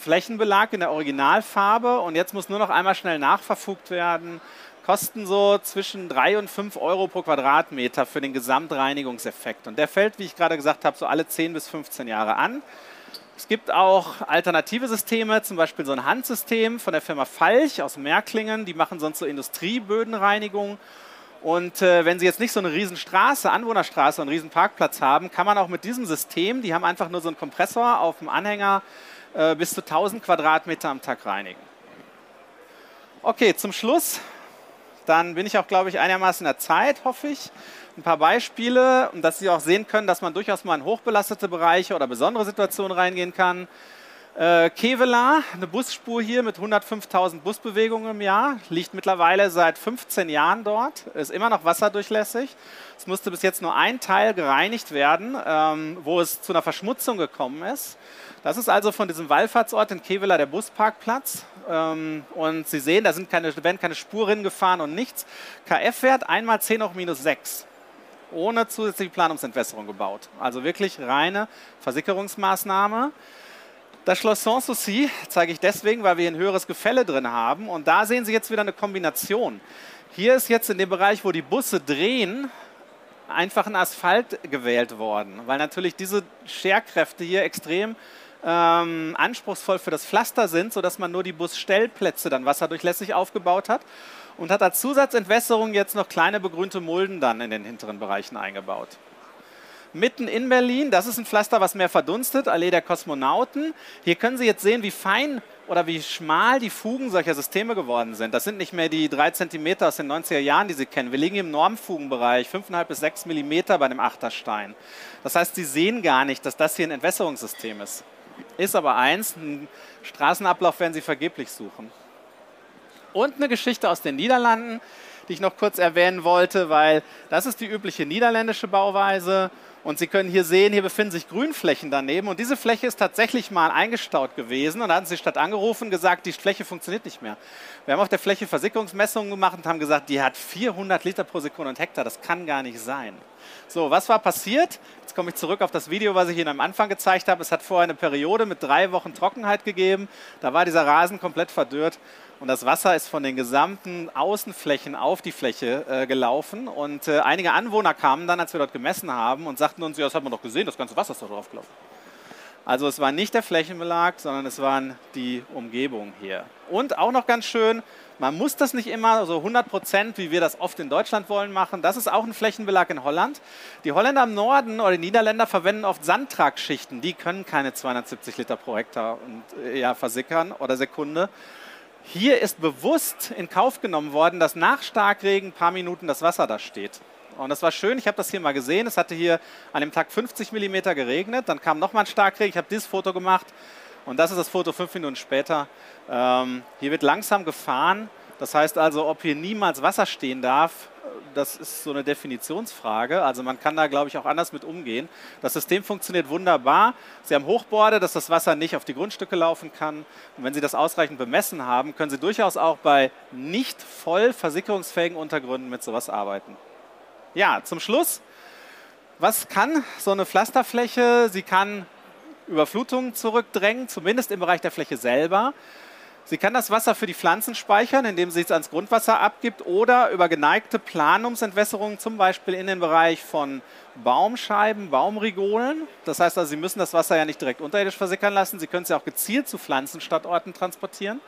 Flächenbelag in der Originalfarbe und jetzt muss nur noch einmal schnell nachverfugt werden. Kosten so zwischen 3 und 5 Euro pro Quadratmeter für den Gesamtreinigungseffekt. Und der fällt, wie ich gerade gesagt habe, so alle 10 bis 15 Jahre an. Es gibt auch alternative Systeme, zum Beispiel so ein Handsystem von der Firma Falch aus Märklingen. Die machen sonst so Industriebödenreinigung. Und äh, wenn Sie jetzt nicht so eine riesen Straße, Anwohnerstraße, einen riesen Parkplatz haben, kann man auch mit diesem System, die haben einfach nur so einen Kompressor auf dem Anhänger, äh, bis zu 1000 Quadratmeter am Tag reinigen. Okay, zum Schluss, dann bin ich auch, glaube ich, einigermaßen in der Zeit, hoffe ich. Ein paar Beispiele, und dass Sie auch sehen können, dass man durchaus mal in hochbelastete Bereiche oder besondere Situationen reingehen kann. Äh, Kevela, eine Busspur hier mit 105.000 Busbewegungen im Jahr, liegt mittlerweile seit 15 Jahren dort, ist immer noch wasserdurchlässig. Es musste bis jetzt nur ein Teil gereinigt werden, ähm, wo es zu einer Verschmutzung gekommen ist. Das ist also von diesem Wallfahrtsort in Kevela der Busparkplatz. Ähm, und Sie sehen, da sind keine, werden keine Spurrinnen gefahren und nichts. KF-Wert einmal 10 hoch minus 6. Ohne zusätzliche Planungsentwässerung gebaut. Also wirklich reine Versickerungsmaßnahme. Das Schloss Sanssouci zeige ich deswegen, weil wir hier ein höheres Gefälle drin haben. Und da sehen Sie jetzt wieder eine Kombination. Hier ist jetzt in dem Bereich, wo die Busse drehen, einfach ein Asphalt gewählt worden, weil natürlich diese Scherkräfte hier extrem ähm, anspruchsvoll für das Pflaster sind, sodass man nur die Busstellplätze dann wasserdurchlässig aufgebaut hat und hat als Zusatzentwässerung jetzt noch kleine begrünte Mulden dann in den hinteren Bereichen eingebaut. Mitten in Berlin, das ist ein Pflaster, was mehr verdunstet, Allee der Kosmonauten. Hier können Sie jetzt sehen, wie fein oder wie schmal die Fugen solcher Systeme geworden sind. Das sind nicht mehr die drei Zentimeter aus den 90er Jahren, die Sie kennen. Wir liegen im Normfugenbereich, 5,5 bis 6 Millimeter bei dem Achterstein. Das heißt, Sie sehen gar nicht, dass das hier ein Entwässerungssystem ist. Ist aber eins, einen Straßenablauf werden Sie vergeblich suchen. Und eine Geschichte aus den Niederlanden, die ich noch kurz erwähnen wollte, weil das ist die übliche niederländische Bauweise. Und Sie können hier sehen, hier befinden sich Grünflächen daneben. Und diese Fläche ist tatsächlich mal eingestaut gewesen. Und da hatten sie die Stadt angerufen und gesagt, die Fläche funktioniert nicht mehr. Wir haben auf der Fläche Versickerungsmessungen gemacht und haben gesagt, die hat 400 Liter pro Sekunde und Hektar. Das kann gar nicht sein. So, was war passiert? Jetzt komme ich zurück auf das Video, was ich Ihnen am Anfang gezeigt habe. Es hat vorher eine Periode mit drei Wochen Trockenheit gegeben. Da war dieser Rasen komplett verdürrt und das Wasser ist von den gesamten Außenflächen auf die Fläche äh, gelaufen. Und äh, einige Anwohner kamen dann, als wir dort gemessen haben, und sagten uns, ja, das hat man doch gesehen, das ganze Wasser ist doch draufgelaufen. Also es war nicht der Flächenbelag, sondern es waren die Umgebung hier. Und auch noch ganz schön, man muss das nicht immer so 100 Prozent, wie wir das oft in Deutschland wollen, machen. Das ist auch ein Flächenbelag in Holland. Die Holländer im Norden oder die Niederländer verwenden oft Sandtragschichten. Die können keine 270 Liter pro Hektar und, äh, ja, versickern oder Sekunde. Hier ist bewusst in Kauf genommen worden, dass nach Starkregen ein paar Minuten das Wasser da steht. Und das war schön, ich habe das hier mal gesehen. Es hatte hier an dem Tag 50 mm geregnet, dann kam nochmal ein Starkregen. Ich habe dieses Foto gemacht und das ist das Foto fünf Minuten später. Ähm, hier wird langsam gefahren. Das heißt also, ob hier niemals Wasser stehen darf, das ist so eine Definitionsfrage. Also man kann da, glaube ich, auch anders mit umgehen. Das System funktioniert wunderbar. Sie haben Hochborde, dass das Wasser nicht auf die Grundstücke laufen kann. Und wenn Sie das ausreichend bemessen haben, können Sie durchaus auch bei nicht voll versickerungsfähigen Untergründen mit sowas arbeiten. Ja, zum Schluss. Was kann so eine Pflasterfläche? Sie kann Überflutungen zurückdrängen, zumindest im Bereich der Fläche selber. Sie kann das Wasser für die Pflanzen speichern, indem sie es ans Grundwasser abgibt oder über geneigte Planumsentwässerungen, zum Beispiel in den Bereich von Baumscheiben, Baumrigolen. Das heißt also, Sie müssen das Wasser ja nicht direkt unterirdisch versickern lassen. Sie können es ja auch gezielt zu Pflanzenstandorten transportieren.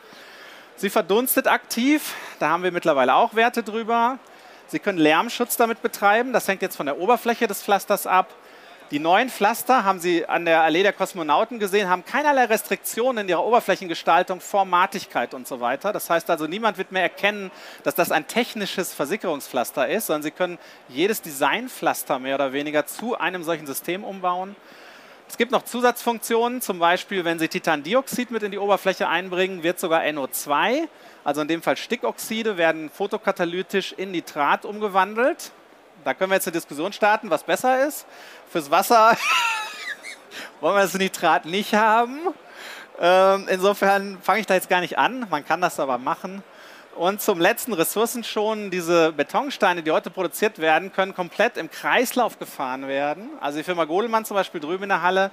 Sie verdunstet aktiv, da haben wir mittlerweile auch Werte drüber. Sie können Lärmschutz damit betreiben, das hängt jetzt von der Oberfläche des Pflasters ab. Die neuen Pflaster haben Sie an der Allee der Kosmonauten gesehen, haben keinerlei Restriktionen in ihrer Oberflächengestaltung, Formatigkeit und so weiter. Das heißt also, niemand wird mehr erkennen, dass das ein technisches Versickerungspflaster ist, sondern Sie können jedes Designpflaster mehr oder weniger zu einem solchen System umbauen. Es gibt noch Zusatzfunktionen, zum Beispiel, wenn Sie Titandioxid mit in die Oberfläche einbringen, wird sogar NO2, also in dem Fall Stickoxide, werden photokatalytisch in Nitrat umgewandelt. Da können wir jetzt eine Diskussion starten, was besser ist. Fürs Wasser wollen wir das Nitrat nicht haben. Ähm, insofern fange ich da jetzt gar nicht an. Man kann das aber machen. Und zum letzten Ressourcen schon, diese Betonsteine, die heute produziert werden, können komplett im Kreislauf gefahren werden. Also die Firma Godelmann zum Beispiel drüben in der Halle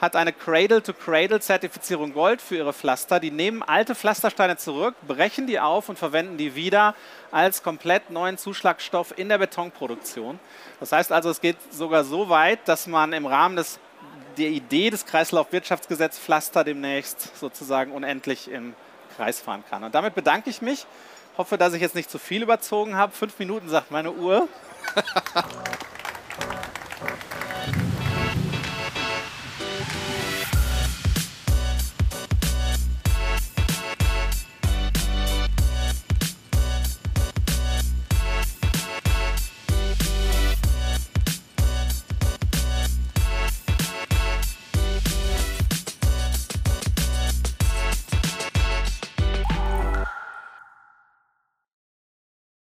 hat eine Cradle-to-Cradle-Zertifizierung Gold für ihre Pflaster. Die nehmen alte Pflastersteine zurück, brechen die auf und verwenden die wieder als komplett neuen Zuschlagstoff in der Betonproduktion. Das heißt also, es geht sogar so weit, dass man im Rahmen des, der Idee des Kreislaufwirtschaftsgesetzes Pflaster demnächst sozusagen unendlich im Kreis fahren kann. Und damit bedanke ich mich. Hoffe, dass ich jetzt nicht zu viel überzogen habe. Fünf Minuten sagt meine Uhr.